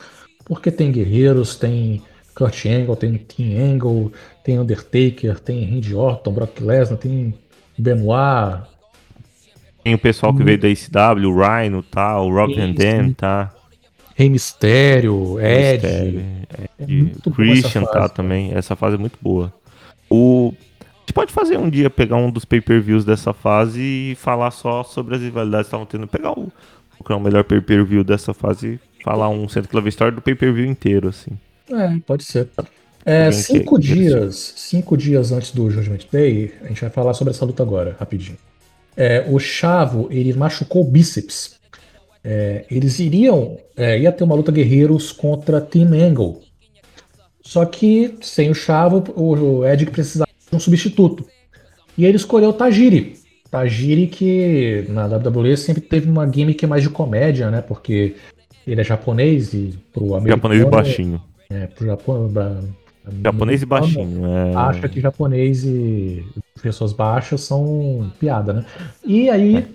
porque tem guerreiros, tem Kurt Angle, tem Team Angle, tem Undertaker, tem Randy Orton, Brock Lesnar, tem Benoit, Tem o pessoal que veio da ICW, o Rhino, tá? O Van Sim, Dam, tá? Rey Mysterio, Ed. Mysterio, É Ed, essa Christian tá também. Essa fase é muito boa. O... A gente pode fazer um dia, pegar um dos pay-per-views dessa fase e falar só sobre as rivalidades que estavam tendo. Pegar o, o melhor pay-per-view dessa fase e falar um Centro Clave Story do pay-per-view inteiro, assim. É, pode ser. É, Alguém cinco que- que dias, cinco dias antes do Judgment Day, a gente vai falar sobre essa luta agora, rapidinho. É, o Chavo, ele machucou o bíceps. É, eles iriam, é, ia ter uma luta guerreiros contra Team Angle. Só que sem o Chavo, o Ed precisava de um substituto. E ele escolheu o Tajiri. Tajiri que na WWE sempre teve uma gimmick mais de comédia, né? Porque ele é japonês e pro americano... Japonês e baixinho. É, pro Japão. Pra, Japonês e baixinho. É... Acha que japonês e pessoas baixas são piada, né? E aí,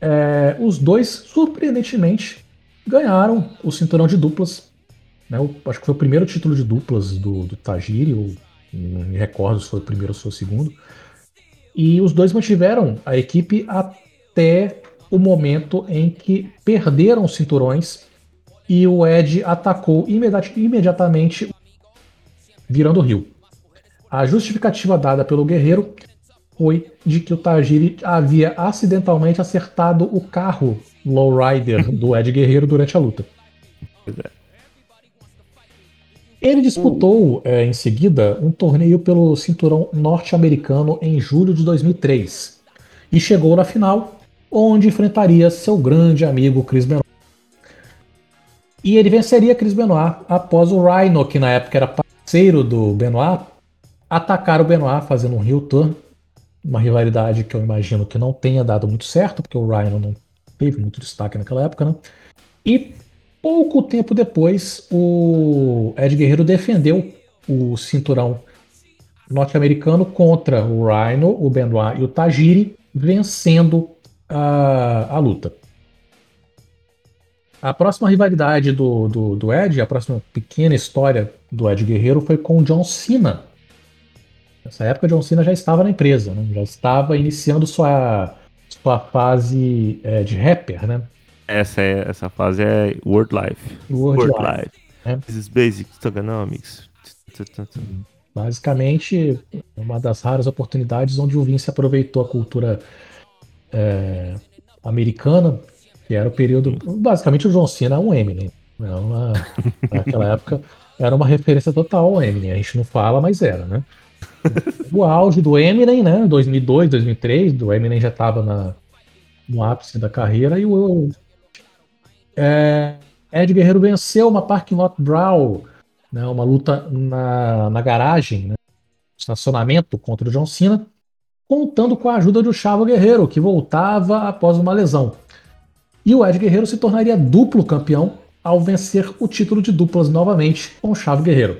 é, os dois, surpreendentemente, ganharam o cinturão de duplas. Né? O- acho que foi o primeiro título de duplas do, do Tajiri, ou não me recordo se foi o primeiro ou se foi o segundo. E os dois mantiveram a equipe até o momento em que perderam os cinturões e o Ed atacou imediat- imediatamente, virando o rio. A justificativa dada pelo guerreiro foi de que o Tajiri havia acidentalmente acertado o carro lowrider do Ed Guerreiro durante a luta. É. Ele disputou é, em seguida um torneio pelo cinturão norte-americano em julho de 2003 e chegou na final, onde enfrentaria seu grande amigo Chris Benoit. E ele venceria Chris Benoit após o Rhino, que na época era parceiro do Benoit, atacar o Benoit fazendo um heel turn, uma rivalidade que eu imagino que não tenha dado muito certo, porque o Rhino não teve muito destaque naquela época, né? E pouco tempo depois, o Ed Guerreiro defendeu o cinturão norte-americano contra o Rhino, o Benoit e o Tajiri, vencendo a, a luta. A próxima rivalidade do, do, do Ed, a próxima pequena história do Ed Guerreiro foi com o John Cena. Nessa época, John Cena já estava na empresa, né? já estava iniciando sua, sua fase é, de rapper, né? Essa, é, essa fase é World Life. World Life. É. This is basic tokenomics. Basicamente, uma das raras oportunidades onde o Vince aproveitou a cultura é, americana, que era o período. Basicamente, o John Cena é um Eminem. Né? Uma, naquela época era uma referência total ao Eminem. A gente não fala, mas era, né? O auge do Eminem, né? 2002, 2003, do Eminem já estava no ápice da carreira e o é, Ed Guerreiro venceu uma parking lot brawl, né, uma luta na, na garagem, né, estacionamento contra o John Cena, contando com a ajuda do Chavo Guerreiro, que voltava após uma lesão. E o Ed Guerreiro se tornaria duplo campeão ao vencer o título de duplas novamente com o Chavo Guerreiro.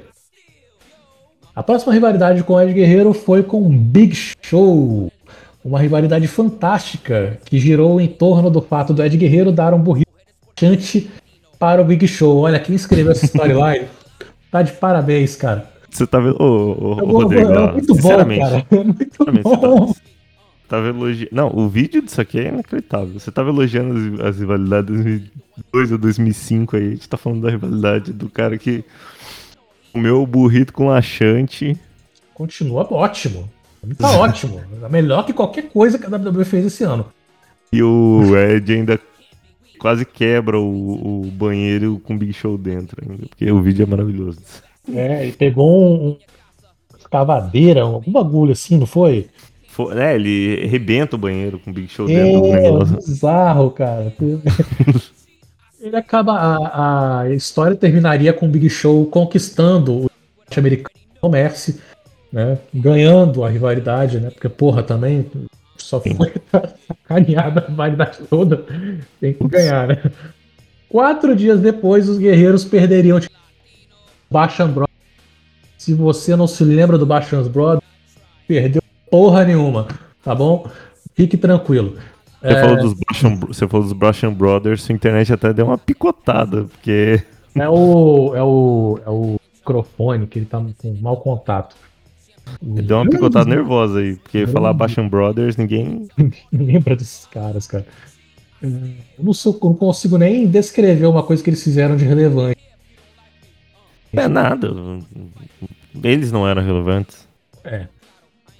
A próxima rivalidade com o Ed Guerreiro foi com o Big Show, uma rivalidade fantástica que girou em torno do fato do Ed Guerreiro dar um burrito para o Big Show. Olha, quem escreveu essa storyline tá de parabéns, cara. Você tá vendo, ô, ô, é Rodrigo, é muito bom, cara. É muito bom. Tá, elogiando. Não, o vídeo disso aqui é inacreditável. Você tava elogiando as, as rivalidades de 2002 ou 2005 aí. A gente tá falando da rivalidade do cara que o burrito com laxante. Continua ótimo. Tá ótimo. É melhor que qualquer coisa que a WWE fez esse ano. E o Ed ainda quase quebra o, o banheiro com Big Show dentro ainda, porque o vídeo é maravilhoso. É, ele pegou um, um escavadeira, algum bagulho assim, não foi? foi é, ele arrebenta o banheiro com Big Show é, dentro negócio. bizarro, cara. ele acaba. A, a história terminaria com o Big Show conquistando o americano comércio, né? Ganhando a rivalidade, né? Porque, porra, também só foi sacaneada a validade toda. Tem que ganhar, né? Quatro dias depois, os guerreiros perderiam tipo, Bachan Brothers. Se você não se lembra do Bachan Brothers, perdeu porra nenhuma, tá bom? Fique tranquilo. Você, é... falou dos Bachan, você falou dos Bachan Brothers, sua internet até deu uma picotada, porque. É o, é o, é o microfone que ele tá com mau contato. Ele deu uma picotada nervosa aí, porque falar Basham Brothers, ninguém. lembra desses caras, cara. Eu não, sou, não consigo nem descrever uma coisa que eles fizeram de relevante. É nada. Eles não eram relevantes. É.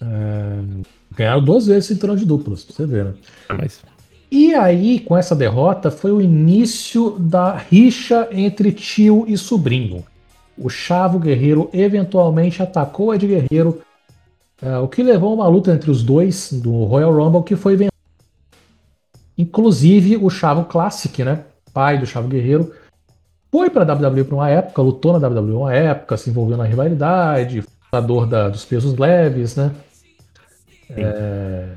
é... Ganharam duas vezes o cinturão de duplas, pra você ver, né? É, mas... E aí, com essa derrota, foi o início da rixa entre tio e sobrinho o Chavo Guerreiro eventualmente atacou Ed Guerreiro, uh, o que levou a uma luta entre os dois do Royal Rumble que foi vencido. Inclusive o Chavo Classic, né, pai do Chavo Guerreiro, foi para a WWE por uma época, lutou na WWE uma época, se envolveu na rivalidade, fundador da, dos pesos leves, né? É,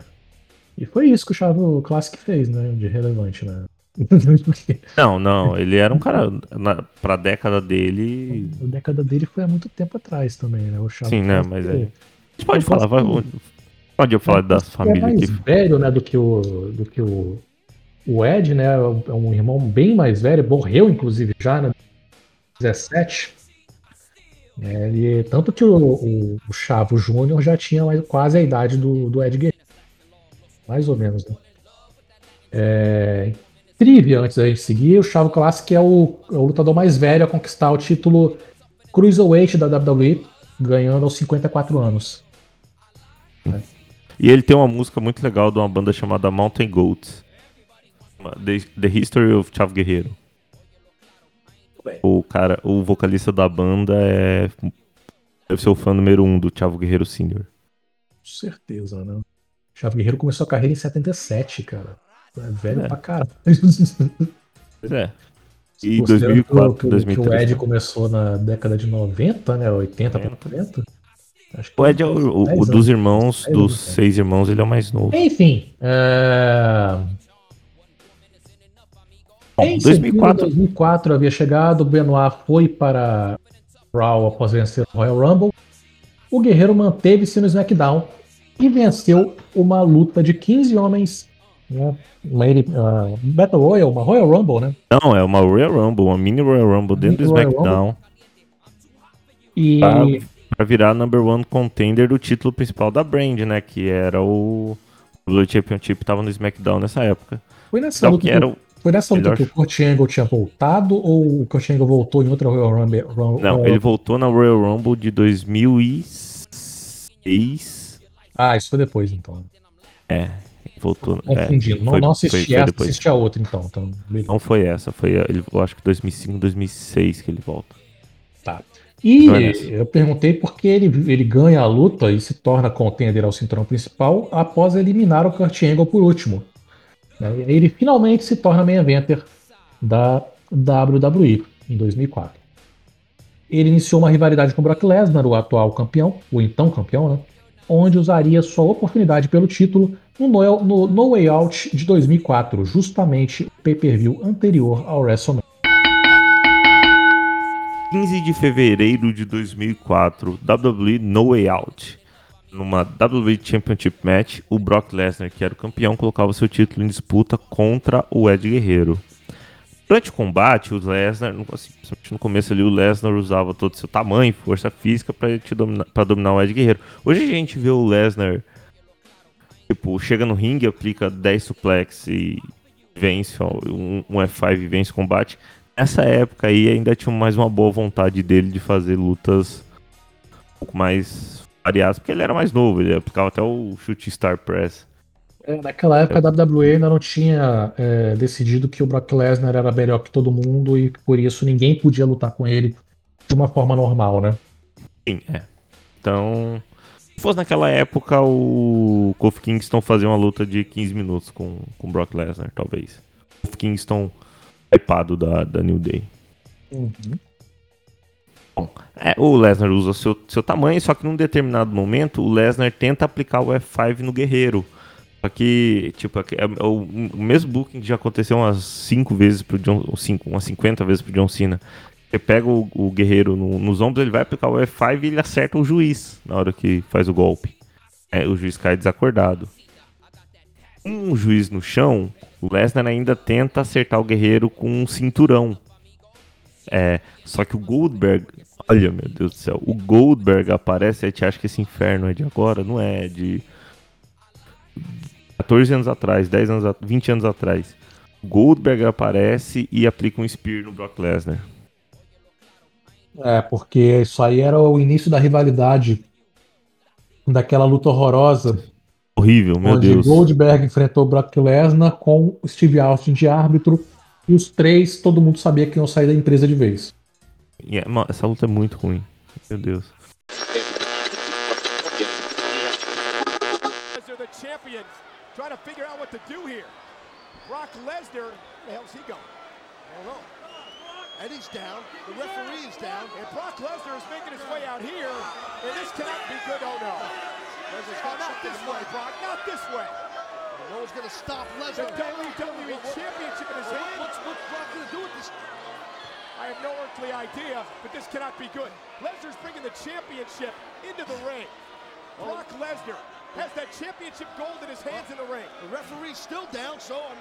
e foi isso que o Chavo Classic fez, né, de relevante, né? não, não, ele era um cara na, pra década dele. A década dele foi há muito tempo atrás também, né? O Sim, né? Mas é. A gente pode falar, vai, pode eu falar da família é mais aqui. velho, né, do que o do que o, o Ed, né? É um irmão bem mais velho, morreu inclusive já, né? 17. É, ele, tanto que o, o, o Chavo Júnior já tinha mais, quase a idade do, do Ed Guerreiro. Mais ou menos, né? É, trivia antes da gente seguir, o Chavo Classic é o, é o lutador mais velho a conquistar o título Cruiserweight da WWE, ganhando aos 54 anos. E ele tem uma música muito legal de uma banda chamada Mountain Goats. The, The History of Chavo Guerreiro. O cara, o vocalista da banda é deve ser o fã número um do Chavo Guerreiro Sr. Com certeza, né? Chavo Guerreiro começou a carreira em 77, cara. É velho é. pra caralho. Pois é. E 2004, que, 2003. Que o Ed começou na década de 90, né? 80 para 90. Acho que o Ed é o, o, o dos irmãos, dos seis irmãos, ele é o mais novo. Enfim. É... Bom, em 2004. 2004 havia chegado, o Benoit foi para Raw após vencer o Royal Rumble. o Guerreiro manteve-se no SmackDown e venceu uma luta de 15 homens. Né? Uma uh, Battle Royale, uma Royal Rumble, né? Não, é uma Royal Rumble, uma mini Royal Rumble dentro do SmackDown. E. Pra, pra, virar number one contender do título principal da brand, né? Que era o. O World Championship tava no SmackDown nessa época. Foi nessa então, luta que, era o foi nessa luta que o Kurt Angle tinha voltado ou o Kurt Angle voltou em outra Royal Rumble? Não, ele voltou na Royal Rumble de 2006. Ah, isso foi depois então. É, voltou. Confundindo. É, não, foi, não assisti foi, essa, assisti a outra então. então não foi essa, foi ele, eu acho que 2005, 2006 que ele volta. Tá. E é eu perguntei porque ele, ele ganha a luta e se torna contender ao cinturão principal após eliminar o Kurt Angle por último. Né? Ele finalmente se torna main eventer da WWE em 2004. Ele iniciou uma rivalidade com Brock Lesnar, o atual campeão, o então campeão, né? onde usaria sua oportunidade pelo título no No, no, Way Out de 2004, justamente o pay-per-view anterior ao WrestleMania. 15 de fevereiro de 2004, WWE No Way Out numa WWE Championship Match, o Brock Lesnar, que era o campeão, colocava seu título em disputa contra o Ed Guerreiro. Durante o combate, o Lesnar, principalmente no começo ali, o Lesnar usava todo o seu tamanho, força física para dominar, dominar o Ed Guerreiro. Hoje a gente vê o Lesnar, tipo, chega no ringue, aplica 10 suplex e vence um, um F5 e vence o combate. Nessa época aí ainda tinha mais uma boa vontade dele de fazer lutas um pouco mais variados, porque ele era mais novo, ele aplicava até o chute Star Press. É, naquela época a WWE ainda não tinha é, decidido que o Brock Lesnar era melhor que todo mundo e por isso ninguém podia lutar com ele de uma forma normal, né? Sim, é. Então, se fosse naquela época, o Kofi Kingston fazia uma luta de 15 minutos com o Brock Lesnar, talvez. Kofi Kingston hypado da, da New Day. Uhum. É, o Lesnar usa seu, seu tamanho, só que num determinado momento o Lesnar tenta aplicar o F5 no guerreiro. Só que, tipo, é, é o, o, mesmo booking que já aconteceu umas 5 vezes pro John. Umas 50 vezes pro John Cena. Você pega o, o guerreiro no, nos ombros, ele vai aplicar o F5 e ele acerta o juiz na hora que faz o golpe. É, o juiz cai desacordado. Um juiz no chão, o Lesnar ainda tenta acertar o guerreiro com um cinturão. É, só que o Goldberg Olha, meu Deus do céu. O Goldberg aparece e a gente acha que esse inferno é de agora. Não é, é de 14 anos atrás, 10 anos, 20 anos atrás. Goldberg aparece e aplica um Spear no Brock Lesnar. É, porque isso aí era o início da rivalidade daquela luta horrorosa. Horrível, meu onde Deus. Goldberg enfrentou Brock Lesnar com Steve Austin de árbitro e os três, todo mundo sabia que iam sair da empresa de vez. Yeah, essa luta é muito ruim. Meu Deus. Trying to figure out what to do here. Brock Lesnar, where the hell's he going? I don't know. Eddie's down, the referee is down, and Brock Lesnar is making his way out here, and this cannot be good. Oh no. Lesnar's got not this way, Brock, not this way. No one's gonna stop Lesnar. The WWE Championship in his hand. What's, what's Brock gonna do with this? I have no earthly idea, but this cannot be good. Lesnar's bringing the championship into the ring. Oh. Brock Lesnar has that championship gold in his hands in the ring. The referee's still down, so I'm,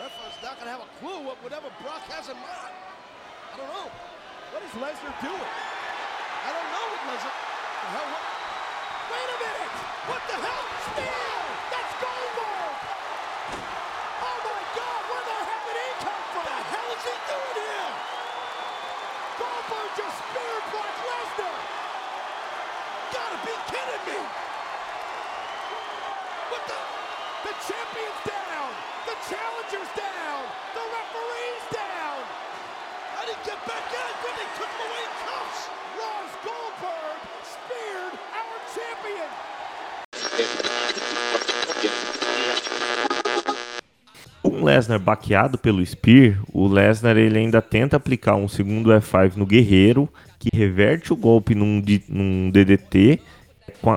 referee's not going to have a clue what whatever Brock has in mind. I don't know. What is Lesnar doing? I don't know what Lesnar. The hell? What? Wait a minute! What the hell? Spear! Kidding me! What the? The champion's down! The challenger's down! The referee's down! How did he get back in when they took away cuffs? Ross Goldberg speared our champion! Com Lesnar baqueado pelo Spear, o Lesnar ele ainda tenta aplicar um segundo F5 no Guerreiro, que reverte o golpe num, num DDT,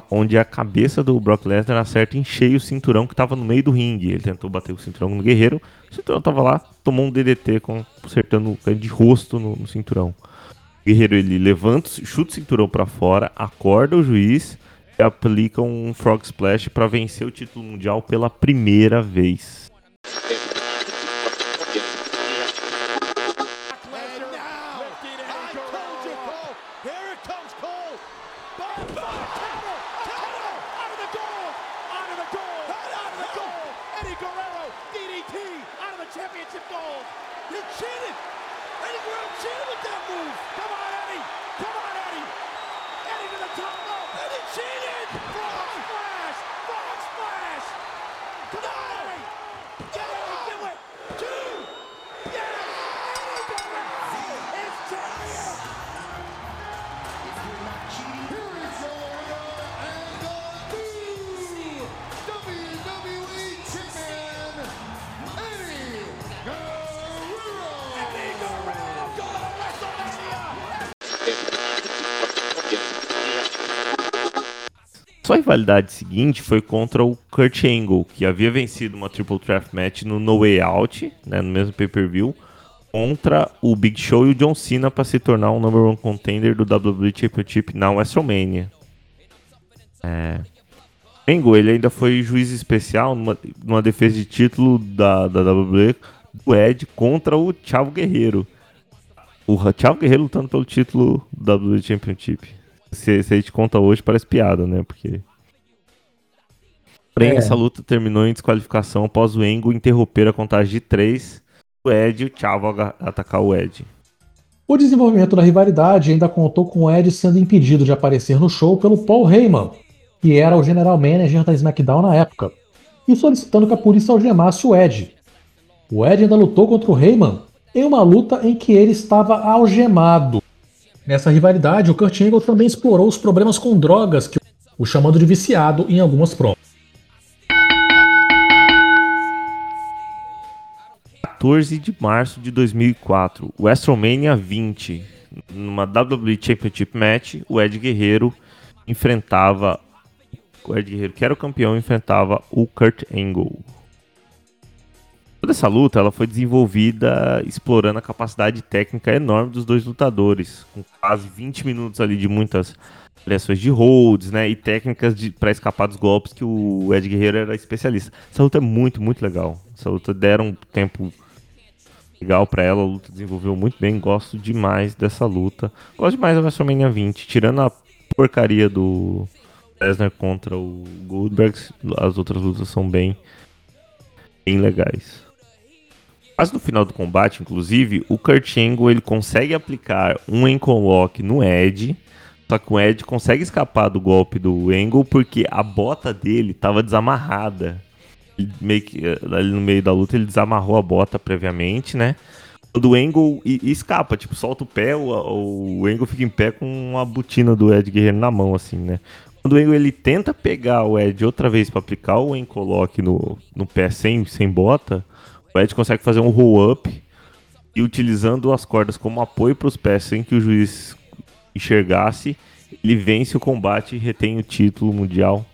onde a cabeça do Brock Lesnar acerta em cheio o cinturão que estava no meio do ringue. Ele tentou bater o cinturão no Guerreiro, o cinturão estava lá, tomou um DDT com, acertando de rosto no, no cinturão. O Guerreiro ele levanta, chuta o cinturão para fora, acorda o juiz e aplica um Frog Splash para vencer o título mundial pela primeira vez. Rivalidade seguinte foi contra o Kurt Angle, que havia vencido uma Triple Threat Match no No Way Out, né, no mesmo pay-per-view, contra o Big Show e o John Cena para se tornar um number one contender do WWE Championship na WrestleMania. É. Angle, ele ainda foi juiz especial numa, numa defesa de título da, da WWE do Ed contra o Thiago Guerreiro. O Thiago Guerreiro lutando pelo título da WWE Championship. Se, se a gente conta hoje, parece piada, né? Porque. Porém, É. essa luta terminou em desqualificação após o Engo interromper a contagem de três. O Ed e o aga- atacar o Ed. O desenvolvimento da rivalidade ainda contou com o Ed sendo impedido de aparecer no show pelo Paul Heyman, que era o general manager da SmackDown na época, e solicitando que a polícia algemasse o Ed. O Ed ainda lutou contra o Heyman em uma luta em que ele estava algemado. Nessa rivalidade, o Kurt Angle também explorou os problemas com drogas que o chamando de viciado em algumas promos. 14 de março de 2004, WrestleMania 20. Numa WWE Championship Match, o Ed Guerreiro enfrentava. O Ed Guerreiro, que era o campeão, enfrentava o Kurt Angle. Toda essa luta ela foi desenvolvida explorando a capacidade técnica enorme dos dois lutadores, com quase 20 minutos ali de muitas variações de holds, né, e técnicas para escapar dos golpes que o Ed Guerreiro era especialista. Essa luta é muito, muito legal. Essa luta deram um tempo legal pra ela, a luta desenvolveu muito bem, gosto demais dessa luta. Gosto demais da WrestleMania 20, tirando a porcaria do Lesnar contra o Goldberg, as outras lutas são bem bem legais. Quase no final do combate, inclusive, o Kurt Angle ele consegue aplicar um ankle lock no Ed, só que o Ed consegue escapar do golpe do Angle porque a bota dele estava desamarrada. Meio que, eh, ali no meio da luta ele desamarrou a bota previamente, né? Quando o Angle e, e escapa, tipo, solta o pé, o, o Angle fica em pé com a botina do Ed Guerreiro na mão, assim, né? Quando o Angle ele tenta pegar o Ed outra vez para aplicar o lock no, no pé sem, sem bota, o Ed consegue fazer um roll-up e utilizando as cordas como apoio para os pés sem que o juiz enxergasse, ele vence o combate e retém o título mundial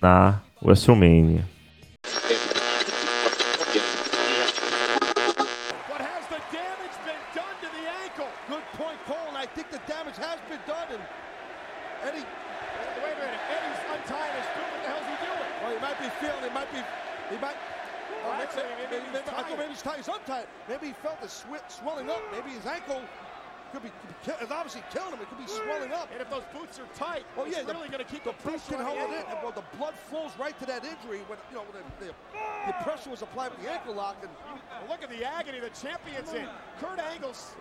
na WrestleMania. But has the damage been done to the ankle? Good point, Cole, and I think the damage has been done. And Eddie, wait a minute, Eddie's untying his foot. What the hell's he doing? Well, he might be feeling. He might be. He might. Oh, I'm maybe, maybe maybe, he's maybe, maybe he's tired. He's untied. Maybe he felt the sweat swelling up. Maybe his ankle could be. Could be it's obviously killing him. It could be swelling up. And if those boots are tight, Oh yeah, it's really going to keep the, the boot pressure can hold it in. And, well, the blood flows right to that injury when you know when the, the, the pressure was applied with the ankle lock, and Well, look at the agony the champion's in. Kurt Angle's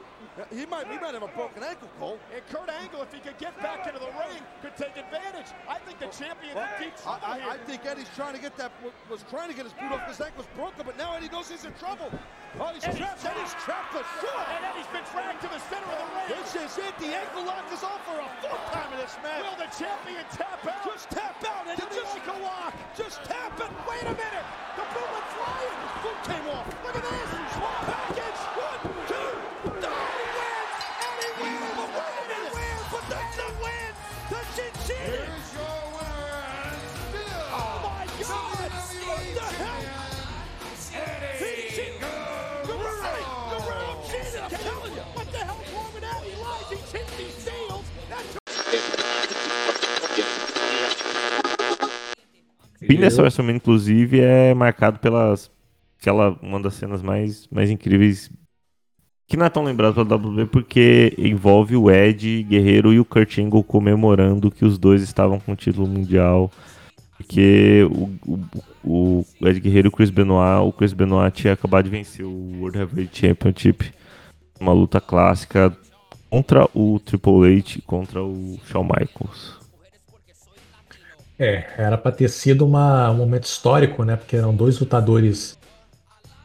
he might he might have a broken ankle, Cole. and Kurt Angle, if he could get back into the ring, could take advantage. I think the in deep trouble I. I, I think Eddie's trying to get that was trying to get his boot off his ankle was broken, but now Eddie knows he's in trouble. Oh, he's Eddie's trapped. Eddie's trapped for sure. and Eddie's been dragged to the center of the ring. This is it. The ankle lock is on for a fourth time in this match. Will the champion tap out? Just tap out, the Just, ankle lock. just tap it. Wait a minute. The boot went flying. Boot came off. Look at this. Fim dessa WrestleMania, inclusive, é marcado pelas. Aquela, uma das cenas mais, mais incríveis. Que não é tão lembrado pela WWE porque envolve o Ed Guerreiro e o Kurt Angle comemorando que os dois estavam com o título mundial. Porque o, o, o Ed Guerreiro e o Chris Benoit, o Chris Benoit tinha acabado de vencer o World Heavyweight Championship. Uma luta clássica contra o Triple H contra o Shawn Michaels. É, era pra ter sido uma, um momento histórico, né? Porque eram dois lutadores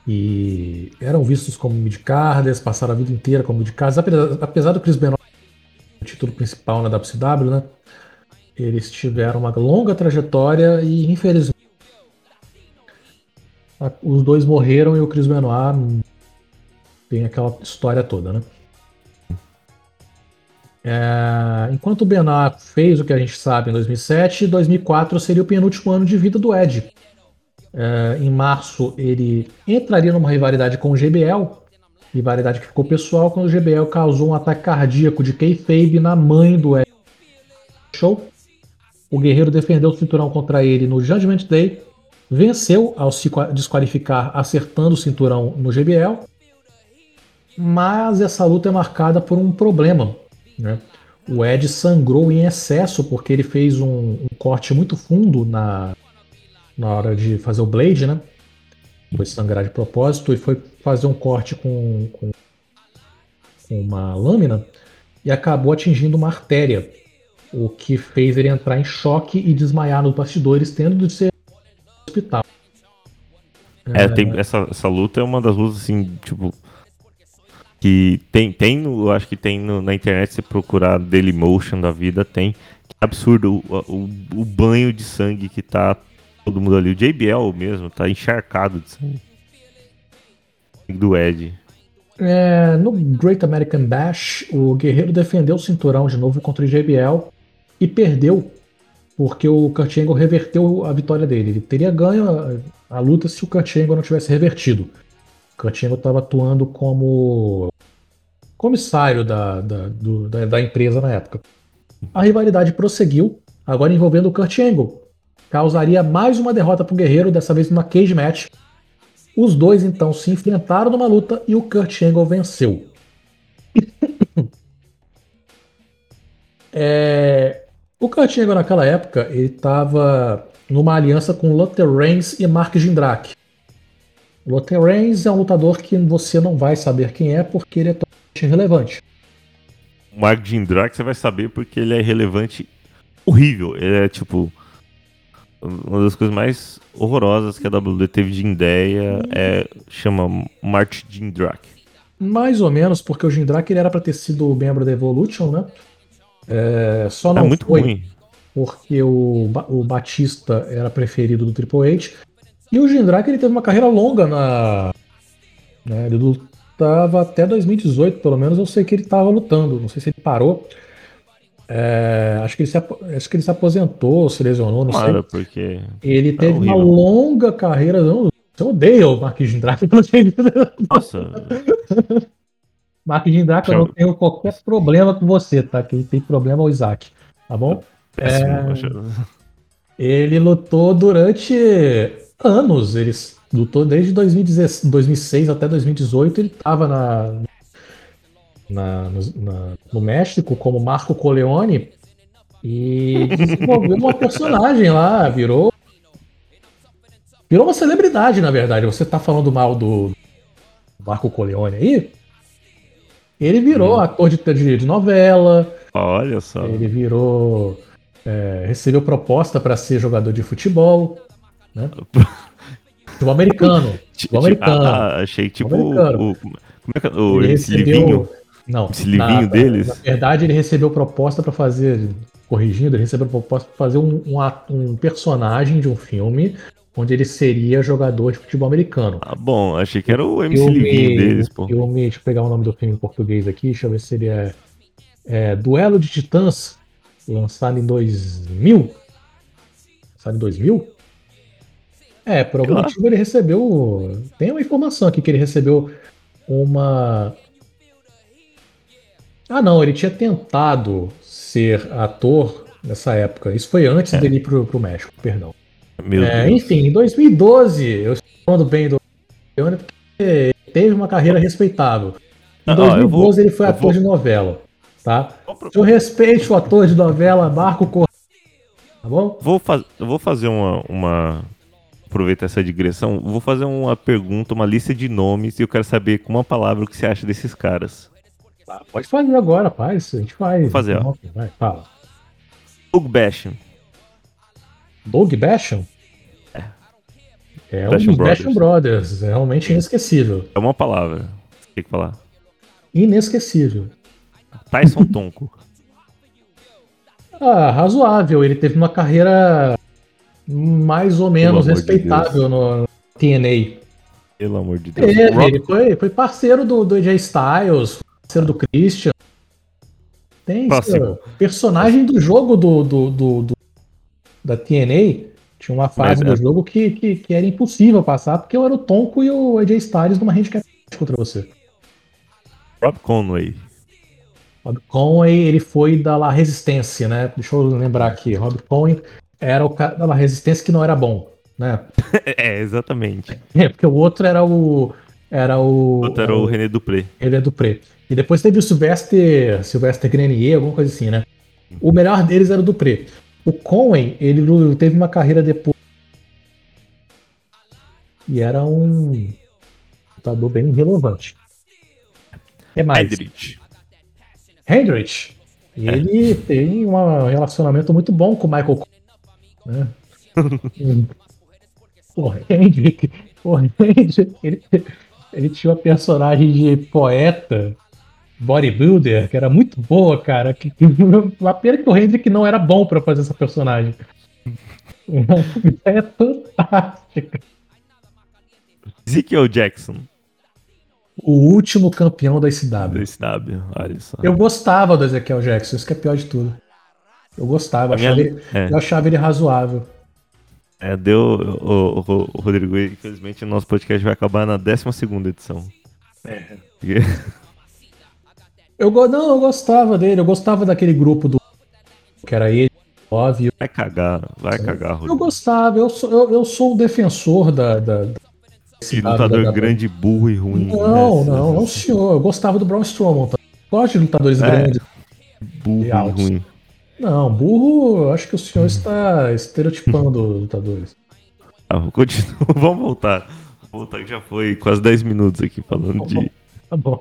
e eram vistos como midcarders, passaram a vida inteira como midcarders, apesar, apesar do Chris Benoit o título principal na WCW, né? Eles tiveram uma longa trajetória e infelizmente os dois morreram e o Chris Benoit tem aquela história toda, né? É, enquanto o Benoit fez o que a gente sabe em 2007, 2004 seria o penúltimo ano de vida do Ed. É, em março ele entraria numa rivalidade com o GBL, rivalidade que ficou pessoal quando o GBL causou um ataque cardíaco de kayfabe na mãe do Ed. Show. O Guerreiro defendeu o cinturão contra ele no Judgment Day, venceu ao se qua- desqualificar acertando o cinturão no GBL, mas essa luta é marcada por um problema. Né? O Ed sangrou em excesso porque ele fez um, um corte muito fundo na, na hora de fazer o Blade, né? Foi sangrar de propósito e foi fazer um corte com, com, com uma lâmina e acabou atingindo uma artéria, o que fez ele entrar em choque e desmaiar nos bastidores, tendo de ser no hospital. É, tem, essa, essa luta é uma das lutas, assim, tipo. Que tem, tem eu acho que tem no- na internet, se procurar Dailymotion da vida, tem. Absurdo o, o, o banho de sangue que tá todo mundo ali. O JBL mesmo tá encharcado de sangue. Do Ed. É, no Great American Bash, o Guerreiro defendeu o cinturão de novo contra o JBL e perdeu, porque o Kurt Angle reverteu a vitória dele. Ele teria ganho a, a luta se o Kurt Angle não tivesse revertido. O Kurt Angle estava atuando como comissário da, da, do- da- da empresa na época. A rivalidade prosseguiu, agora envolvendo o Kurt Angle. Causaria mais uma derrota para o Guerreiro, dessa vez numa cage match. Os dois então se enfrentaram numa luta e o Kurt Angle venceu. É, O Kurt Angle naquela época ele estava numa aliança com Luther Reigns e Mark Jindrak. Luther Reigns é um lutador que você não vai saber quem é porque ele é totalmente irrelevante. O Mark Jindrak você vai saber porque ele é relevante horrível. Ele é tipo. Uma das coisas mais horrorosas que a WWE teve de ideia é. chama Mark Jindrak. Mais ou menos porque o Jindrak ele era para ter sido membro da Evolution, né? É, só É não muito foi ruim. porque o, o Batista era preferido do Triple H. E o Jindrak ele teve uma carreira longa na. né, ele lutava até 2018, pelo menos eu sei que ele estava lutando. Não sei se ele parou. É, acho, que ele se, acho que ele se aposentou, se lesionou, não Claro, sei. porque. Ele teve uma longa carreira. Não, eu odeio o Mark Jindrak. eu não sei- Nossa, Mark Jindrak, eu não tenho qualquer problema com você, tá? Quem tem problema é o Isaac, tá bom? péssimo. É. Ele lutou durante anos. Ele lutou desde 2016 2006 até 2018. Ele estava na, na- no, na- no México como Marco Coleone e desenvolveu uma personagem lá. Virou. Virou uma celebridade, na verdade. Você tá falando mal do Marco Coleone aí? Ele virou Hum. ator de, de- de novela. Olha só. Ele virou. é, recebeu proposta para ser jogador de futebol. Né? Futebol americano. Futebol americano. Ah, achei tipo americano. o. Como é que é? O, Ele esse recebeu- livinho. Não. Esse livinho na, deles? Na verdade, ele recebeu proposta para fazer. Corrigindo, ele recebeu proposta para fazer um, um, um personagem de um filme onde ele seria jogador de futebol americano. Ah, bom, achei que era o MC Filme- Livinho deles, pô. Filme, deixa eu pegar o nome do filme em português aqui, deixa eu ver se ele é, é Duelo de Titãs, lançado em 2000. Lançado em 2000? É, por algum motivo ele recebeu. Tem uma informação aqui que ele recebeu uma. Ah, não, ele tinha tentado ser ator nessa época. Isso foi antes É. dele ir pro, pro México, perdão. Meu É, Deus. enfim, em 2012, eu estou falando bem do Leone porque ele teve uma carreira respeitável. Em Ah, ó, 2012 eu vou- ele foi ator vou- de novela, tá? Eu respeite o ator de novela Marco Correia, tá bom? Vou, faz... vou fazer uma, uma. Aproveitar essa digressão. Vou fazer uma pergunta, uma lista de nomes e eu quero saber com uma palavra o que você acha desses caras. Pode fazer agora, faz. A gente faz. Vou fazer, ó. Vai, fala. Doug Basham. Doug Basham? É um Basham dos Brothers. Basham Brothers. É realmente inesquecível. É uma palavra. Tem que falar. Inesquecível. Tyson Tonko. Ah, razoável. Ele teve uma carreira mais ou menos amor de respeitável no TNA. Pelo amor de Deus. Rob- ele foi, foi parceiro do, do AJ Styles, parceiro do Christian. Tem seu personagem do jogo do, do, do- do- da TNA. Tinha uma fase Mas, do é. jogo que, que, que era impossível passar, porque eu era o Tonko e o AJ Styles numa handicap contra você. Rob Conway. Rob Conway, ele foi da La Resistência, né? Deixa eu lembrar aqui. Rob Conway era o cara da Resistência que não era bom, né? É, exatamente. É, porque o outro era o. Era o. Outro era o René Dupré. Ele é do Pre. E depois teve o Sylvester, Sylvester Grenier, alguma coisa assim, né? O melhor deles era o do Pre. O Conway, ele teve uma carreira depois. E era um lutador bem relevante. É mais. Edrich. Hendrich. Ele tem um relacionamento muito bom com o Michael Cole, né? O Hendrick, o Hendrick, ele, ele tinha uma personagem de poeta, bodybuilder, que era muito boa, cara. Que, a pena que o Hendrick não era bom pra fazer essa personagem. É fantástica. Ezekiel Jackson. O último campeão da SW. Do SW. Olha só. Eu gostava do Ezequiel Jackson, isso que é pior de tudo. Eu gostava, minha achava li- ele, é. eu achava ele razoável. É, deu. O, o- o Rodrigo, infelizmente, o nosso podcast vai acabar na 12 edição. É. Porque- Eu, não, eu gostava dele, eu gostava daquele grupo do. que era ele. Eu, Vai cagar, vai cagar, eu Rodrigo. gostava, eu sou, eu, eu sou um defensor da. da, da Esse lutador da- grande, burro e ruim. Não, né? não, não, senhor. Eu gostava do Braun Strowman. Tá? Gosto de lutadores É. grandes. Burro E e ruim. Não, burro, acho que o senhor está estereotipando os lutadores. Ah, continua. Vamos voltar. Voltar que já foi quase 10 minutos aqui falando de. Tá bom.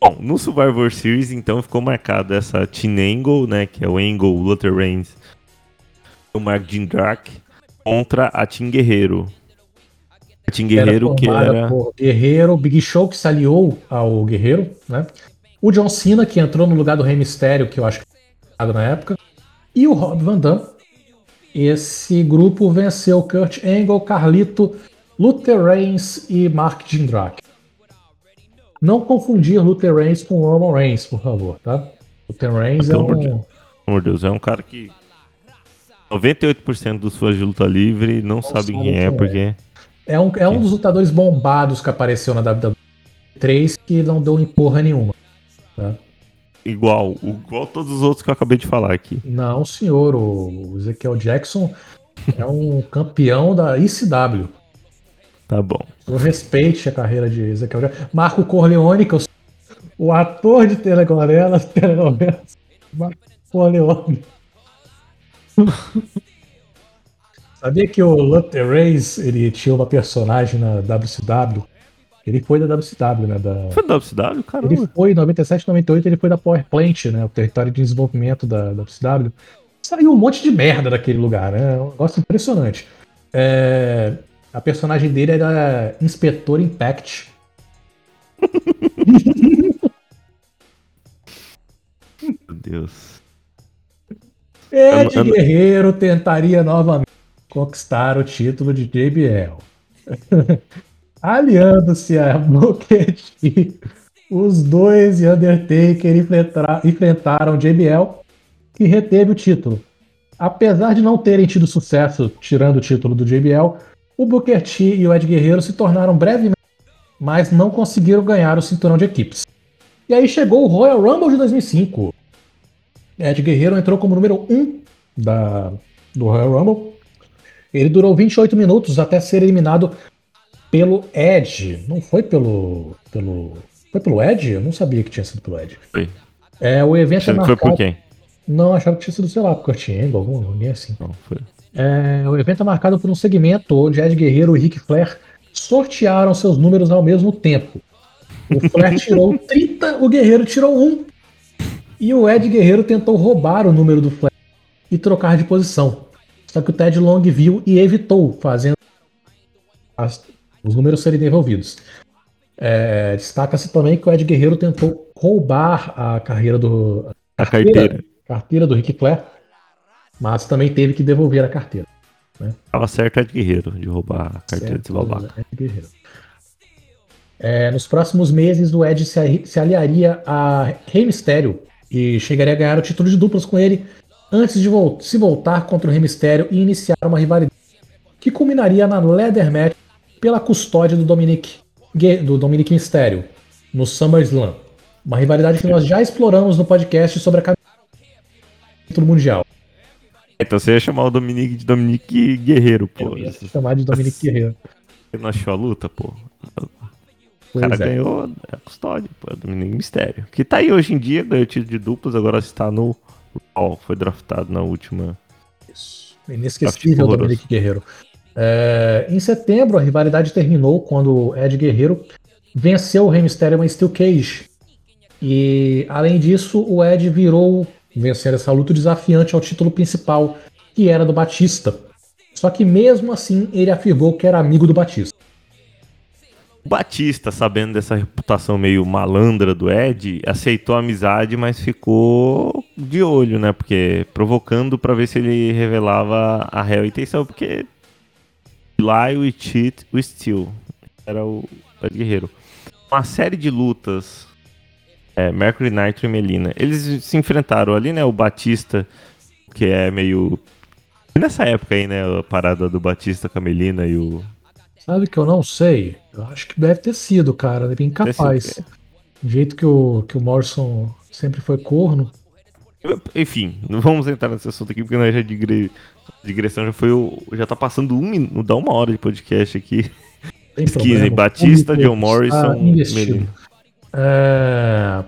Bom, no Survivor Series, então, ficou marcada essa Team Angle, né? Que é o Angle, o Luther Reigns, o Mark Jindrak, contra a Team Guerreiro. A Team Guerreiro, que era. por Guerreiro, Big Show que se aliou ao Guerreiro, né? O John Cena que entrou no lugar do Rey Mysterio, que eu acho que na época, e o Rob Van Dam. Esse grupo venceu Kurt Angle, Carlito, Luther Reigns e Mark Jindrak. Não confundir Luther Reigns com Roman Reigns, por favor, tá? Luther Reigns é um, Pelo amor de Deus, é um cara que. 98% dos fãs de luta livre não sabem sabem quem é, quem é. porque. é um, é um dos lutadores bombados que apareceu na WWE 3 que não deu em porra nenhuma. Tá? Igual, igual todos os outros que eu acabei de falar aqui. Não, senhor. O Ezequiel Jackson é um campeão da ICW. Tá bom. Eu respeite a carreira de Ezequiel Jackson. Marco Corleone, que eu sou o ator de telenovelas, telenovelas. Marco Corleone. Sabia que o Luther Reigns, ele tinha uma personagem na WCW? Ele foi da WCW, né? Da... Foi da WCW, Ele caramba. foi em 97, 98, ele foi da Power Plant, né? O território de desenvolvimento da, da WCW. Saiu um monte de merda daquele lugar, né? É um negócio impressionante. É, a personagem dele era Inspetor Impact. Meu Deus. Ed Eu Guerreiro tentaria novamente conquistar o título de JBL. Aliando-se a Booker T, os dois e Undertaker enfrentaram JBL, que reteve o título. Apesar de não terem tido sucesso tirando o título do JBL, o Booker T e o Ed Guerreiro se tornaram brevemente, mas não conseguiram ganhar o cinturão de equipes. E aí chegou o Royal Rumble de 2005. Ed Guerreiro entrou como número 1 um da, do Royal Rumble. Ele durou 28 minutos até ser eliminado pelo Edge. Não foi pelo. pelo. Foi pelo Edge? Eu não sabia que tinha sido pelo Edge. Foi. É, o evento é Achando que foi marcado. por quem? Não, achava que tinha sido, sei lá, por Kurt Angle, algum ninguém assim. Não, foi. É, o evento é marcado por um segmento onde Ed Guerreiro e Ric Flair sortearam seus números ao mesmo tempo. O Flair tirou 30, o Guerreiro tirou 1. E o Ed Guerreiro tentou roubar o número do Flair e trocar de posição. Só que o Ted Long viu e evitou, fazendo os números serem devolvidos. É, Destaca-se também que o Ed Guerreiro tentou roubar a carreira do, A carteira. carteira do Ric Flair, mas também teve que devolver a carteira. Tava certo Ed Guerreiro de roubar a carteira babaca. Ed Guerreiro. É, nos próximos meses, o Ed se, se aliaria a Rey Mysterio e chegaria a ganhar o título de duplas com ele antes de vol- se voltar contra o Rey Mysterio e iniciar uma rivalidade que culminaria na Leather Match pela custódia do Dominic, do Dominic Mysterio no SummerSlam. Uma rivalidade que nós já exploramos no podcast sobre a camisa do título mundial. Então você ia chamar o Dominique de Dominique Guerreiro, pô. Eu ia chamar de Dominic Guerreiro. Você não achou a luta, pô? O cara é. ganhou a custódia, pô, é Dominique Mistério. Que tá aí hoje em dia, ganhou título de duplas, agora está no Raw, foi draftado na última. Isso. Inesquecível. Dominic Guerreiro. É, em setembro, a rivalidade terminou quando Ed Guerreiro venceu o Rey Mysterio em Steel Cage. E, além disso, o Ed virou, vencendo essa luta, desafiante ao título principal, que era do Batista. Só que, mesmo assim, ele afirmou que era amigo do Batista. O Batista, sabendo dessa reputação meio malandra do Ed, aceitou a amizade, mas ficou de olho, né? Porque provocando pra ver se ele revelava a real intenção, porque lie, we cheat, we steal. Era o Ed Guerreiro. Uma série de lutas, é, Mercury Nitro e Melina. Eles se enfrentaram ali, né? O Batista, que é meio. Nessa época aí, né? A parada do Batista com a Melina e o. Sabe que eu não sei? Eu acho que deve ter sido, cara. É bem capaz. Do jeito que o, que o Morrison sempre foi corno. Enfim, não vamos entrar nesse assunto aqui, porque nós já digre... digressão já foi o. Já tá passando um minuto, dá uma hora de podcast aqui. Tem problema. Batista, John Morrison, investido. Melina. É...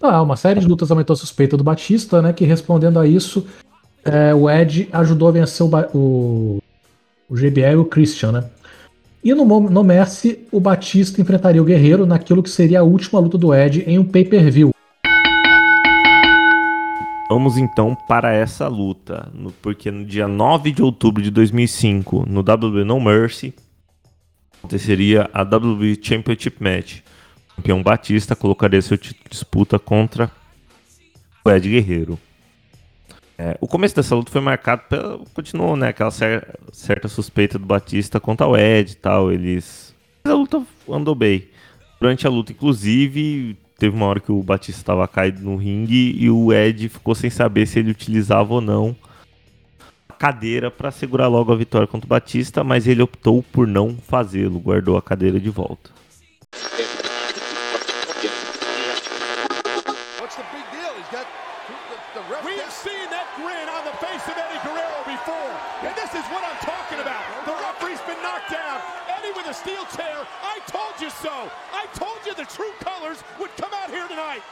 Ah, uma série de lutas aumentou a suspeita do Batista, né? Que respondendo a isso, é, o Ed ajudou a vencer o, Ba- o, o GBL e o Christian, né? E no, no Mercy, o Batista enfrentaria o Guerreiro naquilo que seria a última luta do Ed em um pay-per-view. Vamos então para essa luta, no- porque no dia 9 de outubro de 2005, no WWE No Mercy, aconteceria a WWE Championship Match. O campeão Batista colocaria seu título de disputa contra o Ed Guerreiro. É, o começo dessa luta foi marcado pela. Continuou, né? Aquela cer- certa suspeita do Batista contra o Ed e tal. Eles. Mas a luta andou bem. Durante a luta, inclusive, teve uma hora que o Batista estava caído no ringue e o Ed ficou sem saber se ele utilizava ou não a cadeira para segurar logo a vitória contra o Batista, mas ele optou por não fazê-lo, guardou a cadeira de volta. Steel chair. I told you so. I told you the true colors would come tonight.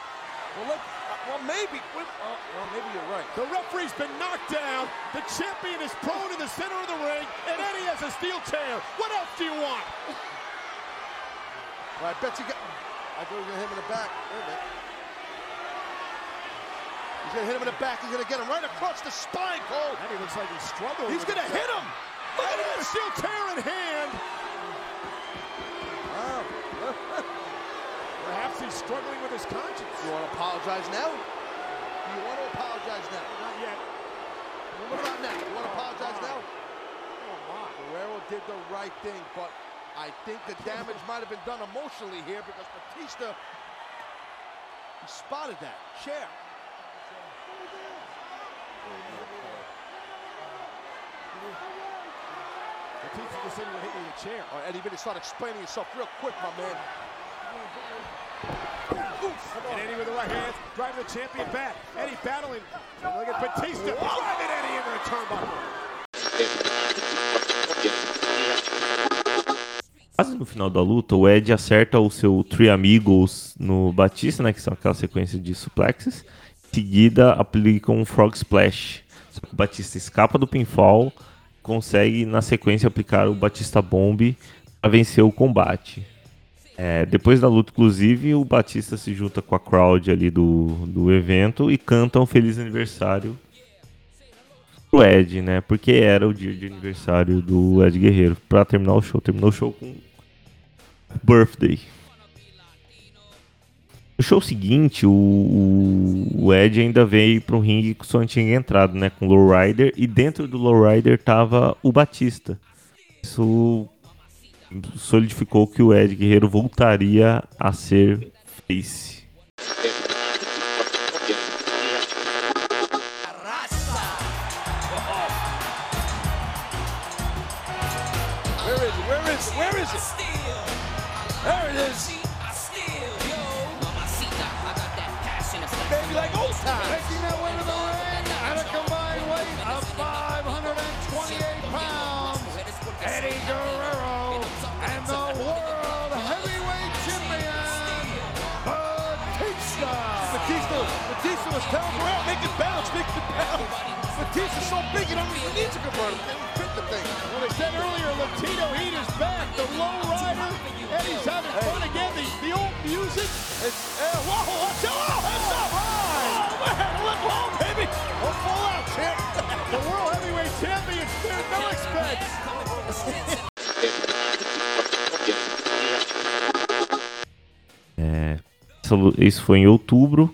Well, look, uh, well, maybe. Well, well, maybe you're right. The referee's been knocked down. The champion is prone in the center of the ring. And Eddie has a steel chair. What else do you want? Well, I bet you got. I thought he was gonna hit him in the back. Wait a minute. He's gonna hit him in the back. He's gonna get him right across the spine, Cole. Eddie looks like he's struggling. He's gonna hit him. Look at that steel chair in hand. Perhaps he's struggling with his conscience. You want to apologize now? You want to apologize now? Not yet. Well, what about now? You want to oh, apologize now? Oh, my. Guerrero did the right thing, but I think the damage might have been done emotionally here because Batista he spotted that chair. Batista just hit you with a chair. All right, Eddie, start explaining yourself real quick, my man. And Eddie with the right hand, driving the champion back. Eddie battling. And look at Batista driving Eddie into the turnbuckle. Quase no final da luta, o Ed acerta o seu Three Amigos no Batista, né? Que são aquela sequência de suplexes. Em seguida, aplica um Frog Splash. o Batista escapa do pinfall, consegue na sequência aplicar o Batista Bomb para vencer o combate. É, depois da luta, inclusive, o Batista se junta com a crowd ali do, do evento e canta um feliz aniversário pro Ed, né? Porque era o dia de aniversário do Ed Guerreiro. Pra terminar o show. Terminou o show com Birthday. No show seguinte, o, o Ed ainda veio um ringue que só tinha entrado, né? Com o Lowrider. E dentro do Lowrider tava o Batista. Isso solidificou que o Ed Guerreiro voltaria a ser face. Fit the thing. Well, they said earlier, Latino heat is back. The low rider, Eddie's having fun again. The, the old music. It's, uh, whoa, watch out. Oh, heads up. Oh, man, look low, baby. Don't fall out, champ. The World Heavyweight Champion spared no expense. É, isso foi em outubro.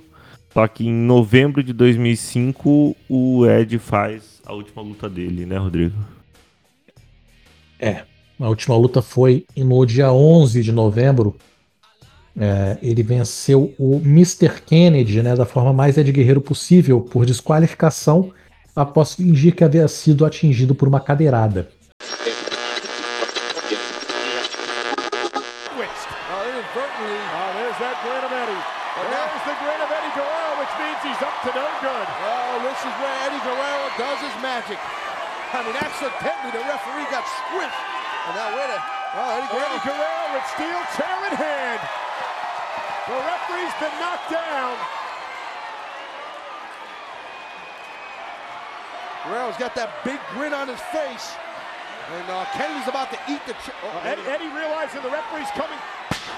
Só que em novembro de 2005 o Ed faz a última luta dele, né, Rodrigo? É, a última luta foi no dia 11 de novembro. É, ele venceu o Mr. Kennedy né, da forma mais Ed Guerreiro possível, por desqualificação, após fingir que havia sido atingido por uma cadeirada. Mean, accidentally, the referee got squished. And now, wait a... Oh, Eddie Guerrero. Eddie Guerrero with steel chair in hand. The referee's been knocked down. Guerrero's got that big grin on his face. And uh, Kennedy's about to eat the... Ch- oh, Eddie, Eddie realizing the referee's coming,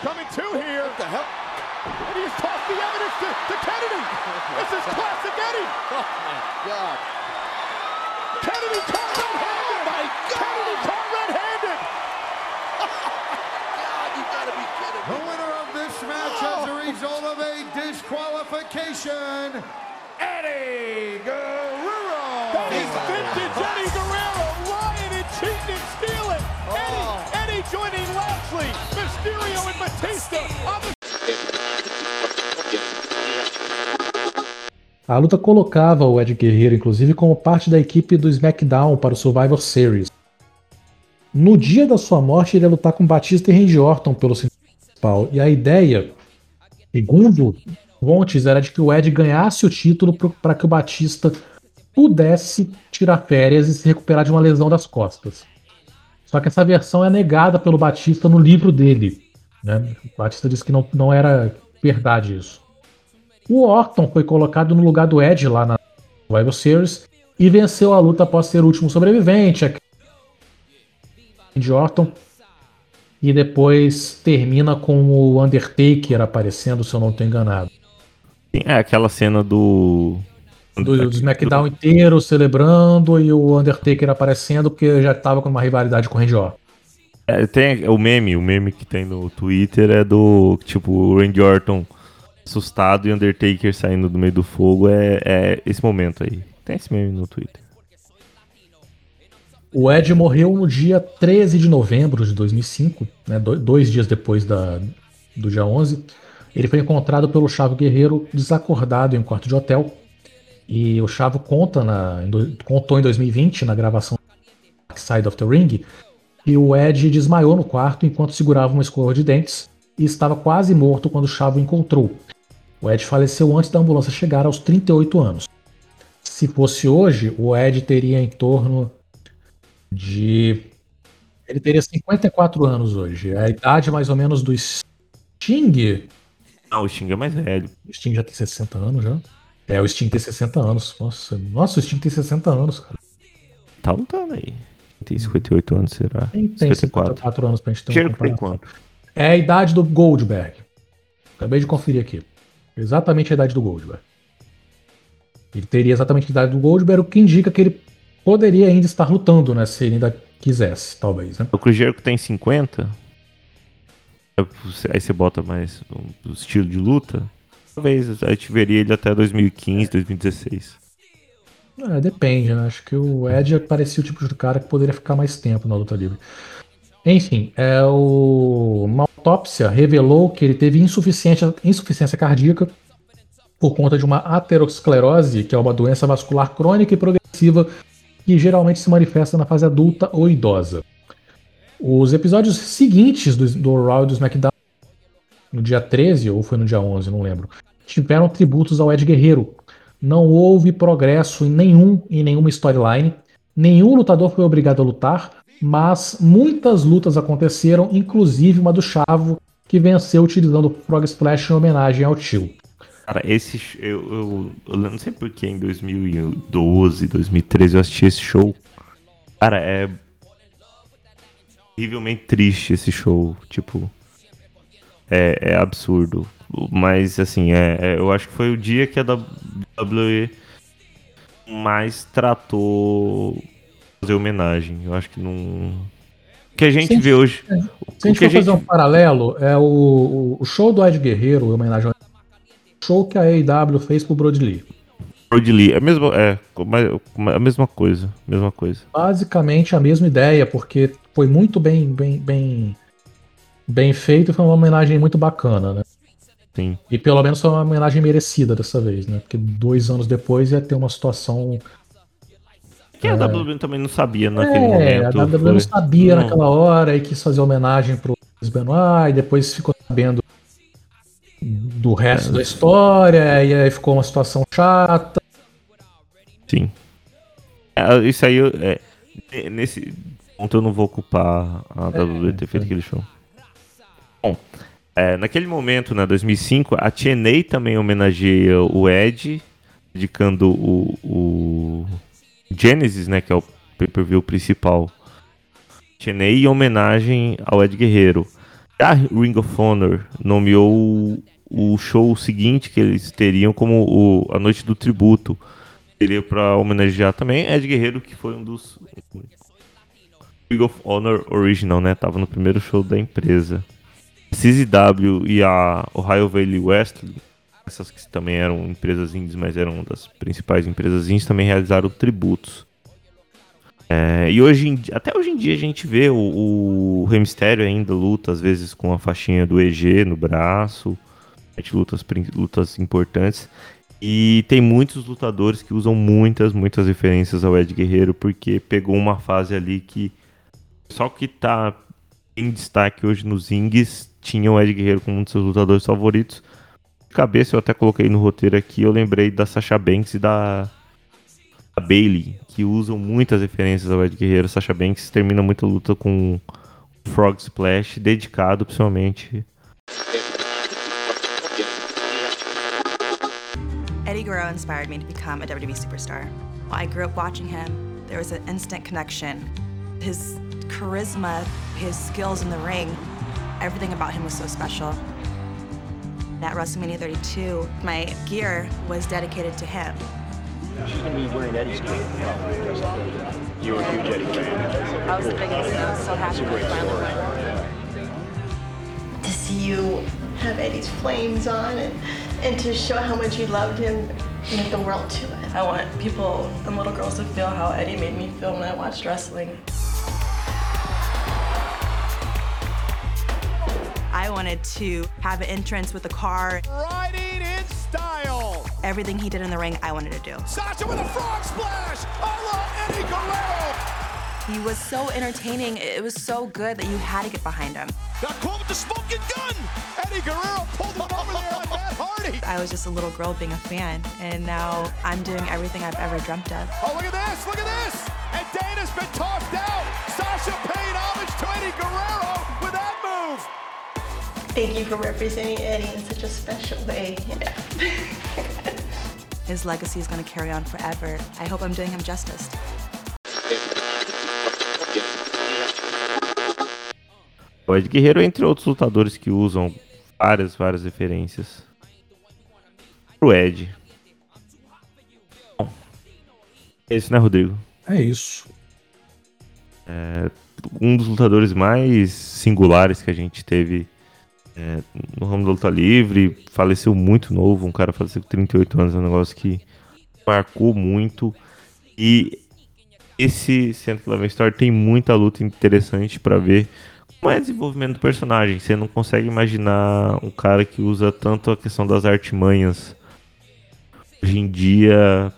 coming to here. What the hell? Eddie has tossed the evidence to, to Kennedy. This is classic Eddie. Oh, my God. Kennedy caught red-handed. Oh, my God. Kennedy caught red-handed. God, you gotta be kidding The winner of this match as a oh. result of a disqualification, Eddie Guerrero. That is vintage Eddie Guerrero. Lying and cheating and stealing. Oh. Eddie, Eddie joining Lashley, Mysterio, and Batista on the A luta colocava o Ed Guerreiro, inclusive, como parte da equipe do SmackDown para o Survivor Series. No dia da sua morte, ele ia lutar com Batista e Randy Orton pelo principal. E a ideia, segundo fontes, era de que o Ed ganhasse o título para que o Batista pudesse tirar férias e se recuperar de uma lesão das costas. Só que essa versão é negada pelo Batista no livro dele. Né? O Batista disse que não, não era verdade isso. O Orton foi colocado no lugar do Edge lá na Survivor Series e venceu a luta após ser o último sobrevivente. De Orton. E depois termina com o Undertaker aparecendo, se eu não estou enganado. É aquela cena do. Do, do SmackDown inteiro celebrando e o Undertaker aparecendo porque já estava com uma rivalidade com o Randy Orton. É, tem o meme, o meme que tem no Twitter é do tipo o Randy Orton assustado e Undertaker saindo do meio do fogo. É, é esse momento aí. Tem esse meme no Twitter. O Ed morreu no dia 13 de novembro de 2005, né, do- dois dias depois da, do dia 11. Ele foi encontrado pelo Chavo Guerreiro desacordado em um quarto de hotel. E o Chavo conta na, contou em 2020, na gravação Dark Side of the Ring, que o Ed desmaiou no quarto enquanto segurava uma escova de dentes e estava quase morto quando o Chavo o encontrou. O Ed faleceu antes da ambulância chegar aos 38 anos. Se fosse hoje, o Ed teria em torno de Ele teria 54 anos hoje. É a idade mais ou menos do Sting. Não, o Sting é mais velho. O Sting já tem 60 anos já. É, o Sting tem 60 anos. Nossa, nossa o Sting tem 60 anos, cara. Tá lutando aí. Tem 58 anos, será? Tem, tem 54 anos pra gente ter Cheiro por quanto? É a idade do Goldberg. Acabei de conferir aqui. Exatamente a idade do Goldberg. Ele teria exatamente a idade do Goldberg, o que indica que ele poderia ainda estar lutando, né? Se ele ainda quisesse, talvez, né? O Cruzeiro tem 50. Aí você bota mais o estilo de luta. Talvez a gente veria ele até 2015, 2016. É, depende, né? Acho que o Ed parecia o tipo de cara que poderia ficar mais tempo na luta livre. Enfim, é, o... uma autópsia revelou que ele teve insuficiência, insuficiência cardíaca por conta de uma aterosclerose, que é uma doença vascular crônica e progressiva que geralmente se manifesta na fase adulta ou idosa. Os episódios seguintes do, do Raw do SmackDown, no dia 13 ou foi no dia 11, não lembro, tiveram tributos ao Ed Guerreiro. Não houve progresso em nenhum em nenhuma storyline. Nenhum lutador foi obrigado a lutar, mas muitas lutas aconteceram, inclusive uma do Chavo, que venceu utilizando o Frog Splash em homenagem ao tio. Cara, esse eu, eu, eu não sei porque em 2012, 2013 eu assisti esse show. Cara, é horrivelmente triste esse show, tipo é, é absurdo. Mas assim, é, é, eu acho que foi o dia que a WWE mais tratou fazer homenagem. Eu acho que não. O que a gente vê hoje. É. Se a gente for fazer gente... um paralelo, é o, o show do Ed Guerreiro, homenagem ao show que a AEW fez pro Brody Lee. Brody Lee, é, mesmo, é a mesma coisa, mesma coisa. Basicamente a mesma ideia, porque foi muito bem, bem, bem, bem feito e foi uma homenagem muito bacana, né? Sim. E pelo menos foi uma homenagem merecida dessa vez, né? Porque dois anos depois ia ter uma situação. Que é... a WWE também não sabia naquele é, momento. A WWE foi... não sabia não. naquela hora e quis fazer homenagem pro Benoit e depois ficou sabendo do resto é. da história, e aí ficou uma situação chata. Sim. É, isso aí, é, nesse ponto eu não vou ocupar a WWE ter feito aquele show. Bom, é, naquele momento, né, 2005, a TNA também homenageia o Ed, dedicando o, o Genesis, né, que é o pay-per-view principal. TNA em homenagem ao Ed Guerreiro. A Ring of Honor nomeou o show seguinte que eles teriam como o, a noite do tributo. Seria para homenagear também Ed Guerreiro, que foi um dos Ring of Honor Original, né? Tava no primeiro show da empresa. CZW e a Ohio Valley Wrestling, essas que também eram empresas indies, mas eram das principais empresas indies, também realizaram tributos. É, e hoje em, até hoje em dia a gente vê o, o ainda luta, às vezes com a faixinha do EG no braço lutas, lutas importantes. E tem muitos lutadores que usam muitas, muitas referências ao Ed Guerreiro, porque pegou uma fase ali que só que tá em destaque hoje nos Ings tinha o Ed Guerreiro como um dos seus lutadores favoritos. Cabeça eu até coloquei no roteiro aqui, eu lembrei da Sasha Banks e da, da Bailey, que usam muitas referências ao Ed Guerreiro. Sasha Banks termina muita luta com Frog Splash, dedicado principalmente Eddie Guerrero inspired me to become a WWE superstar. I grew up watching him. There was an instant connection. His charisma, his skills in the ring, everything about him was so special. At WrestleMania 32, my gear was dedicated to him. She's gonna be wearing Eddie's gear. You were a huge Eddie fan. I was the biggest. I was so happy. It's a great story. To see you have Eddie's flames on and, and to show how much you loved him meant the world to us. I want people and little girls to feel how Eddie made me feel when I watched wrestling. I wanted to have an entrance with a car. Riding in style. Everything he did in the ring, I wanted to do. Sasha with a frog splash. I love Eddie Guerrero. He was so entertaining. It was so good that you had to get behind him. Got caught with the smoking gun. Eddie Guerrero pulled him over there on Matt Hardy. I was just a little girl being a fan, and now I'm doing everything I've ever dreamt of. Oh, look at this! Look at this! and Dana's been tossed out. Sasha paid homage to Eddie Guerrero with that move. Thank you for representing Eddie in such a special way. His legacy is going to carry on forever. I hope I'm doing him justice. O Ed Guerreiro, entre outros lutadores que usam várias, várias referências pro Ed. Bom, é isso, né, Rodrigo? É isso. É, um dos lutadores mais singulares que a gente teve é, no ramo da luta livre, faleceu muito novo, um cara faleceu com 38 anos, é um negócio que marcou muito. E esse Centro Love Story tem muita luta interessante para ver como é desenvolvimento do personagem. Você não consegue imaginar um cara que usa tanto a questão das artimanhas hoje em dia,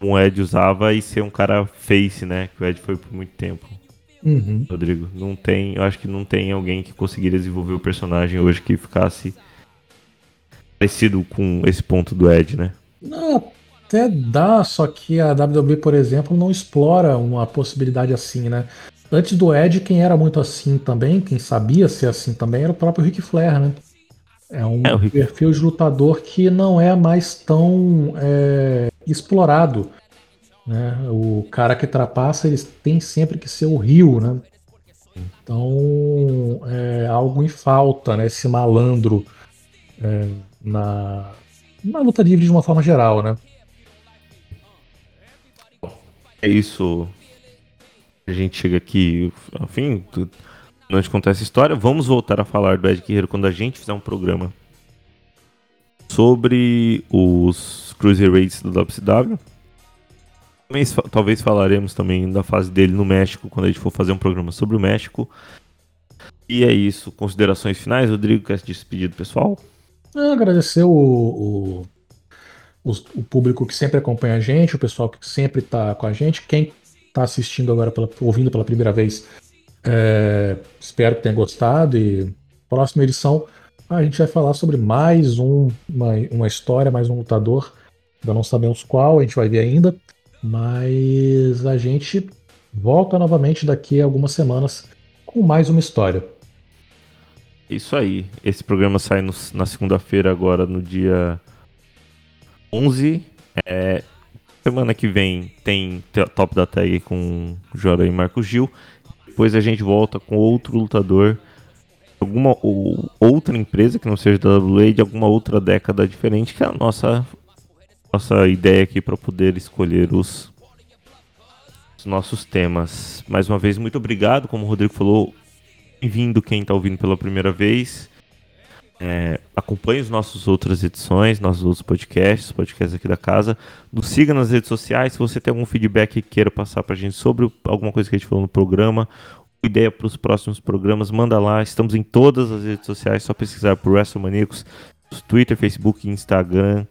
como o Ed usava, e ser um cara face, né? Que o Ed foi por muito tempo. Uhum. Rodrigo, não tem, eu acho que não tem alguém que conseguiria desenvolver o personagem hoje que ficasse parecido com esse ponto do Ed, né? Não, até dá, só que a WWE, por exemplo, não explora uma possibilidade assim, né? Antes do Ed, quem era muito assim também, quem sabia ser assim também, era o próprio Ric Flair, né? É um É, perfil de lutador que não é mais tão é, explorado. Né? O cara que ultrapassa, eles tem sempre que ser o Rio, né? Então, é algo em falta, né? Esse malandro é, na, na luta livre de uma forma geral, né? É isso. A gente chega aqui, enfim, não te contar essa história. Vamos voltar a falar do Ed Guerreiro quando a gente fizer um programa sobre os Cruiserweights do WCW. Fa- Talvez falaremos também da fase dele no México, quando a gente for fazer um programa sobre o México. E é isso. Considerações finais, Rodrigo, quer se despedir do pessoal? Ah, Agradecer o, o, os- o público que sempre acompanha a gente, o pessoal que sempre está com a gente, quem está assistindo agora, pela- ouvindo pela primeira vez, é, espero que tenha gostado e próxima edição a gente vai falar sobre mais um- uma, uma história, mais um lutador, ainda não sabemos qual, a gente vai ver ainda, mas a gente volta novamente daqui a algumas semanas com mais uma história. Isso aí. Esse programa sai no- na segunda-feira, agora no dia 11. É, semana que vem tem te- Top da Tag com Jora e Marco Gil. Depois a gente volta com outro lutador. Alguma ou, outra empresa que não seja da WWE de alguma outra década diferente, que é a nossa, nossa ideia aqui para poder escolher os, os nossos temas. Mais uma vez, muito obrigado. Como o Rodrigo falou, Bem-vindo quem está ouvindo pela primeira vez. É, acompanhe as nossas outras edições, nossos outros podcasts, podcasts aqui da casa. Nos siga nas redes sociais. Se você tem algum feedback que queira passar para a gente sobre alguma coisa que a gente falou no programa, ideia para os próximos programas, manda lá. Estamos em todas as redes sociais, só pesquisar por WrestleManiacos, Twitter, Facebook, Instagram,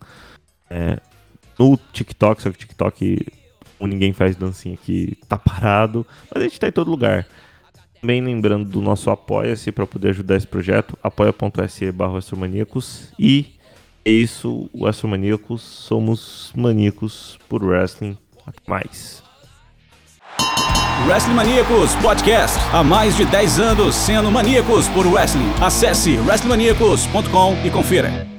é, no TikTok, só que o TikTok, ninguém faz dancinha aqui, tá parado, mas a gente tá em todo lugar. Também lembrando do nosso Apoia-se para poder ajudar esse projeto, apoia.se barra Astromaníacos. E é isso, o Astromaníacos, somos maníacos por wrestling. Até mais. Wrestling Maníacos Podcast. Há mais de 10 anos sendo maníacos por wrestling. Acesse wrestlingmaníacos.com e confira.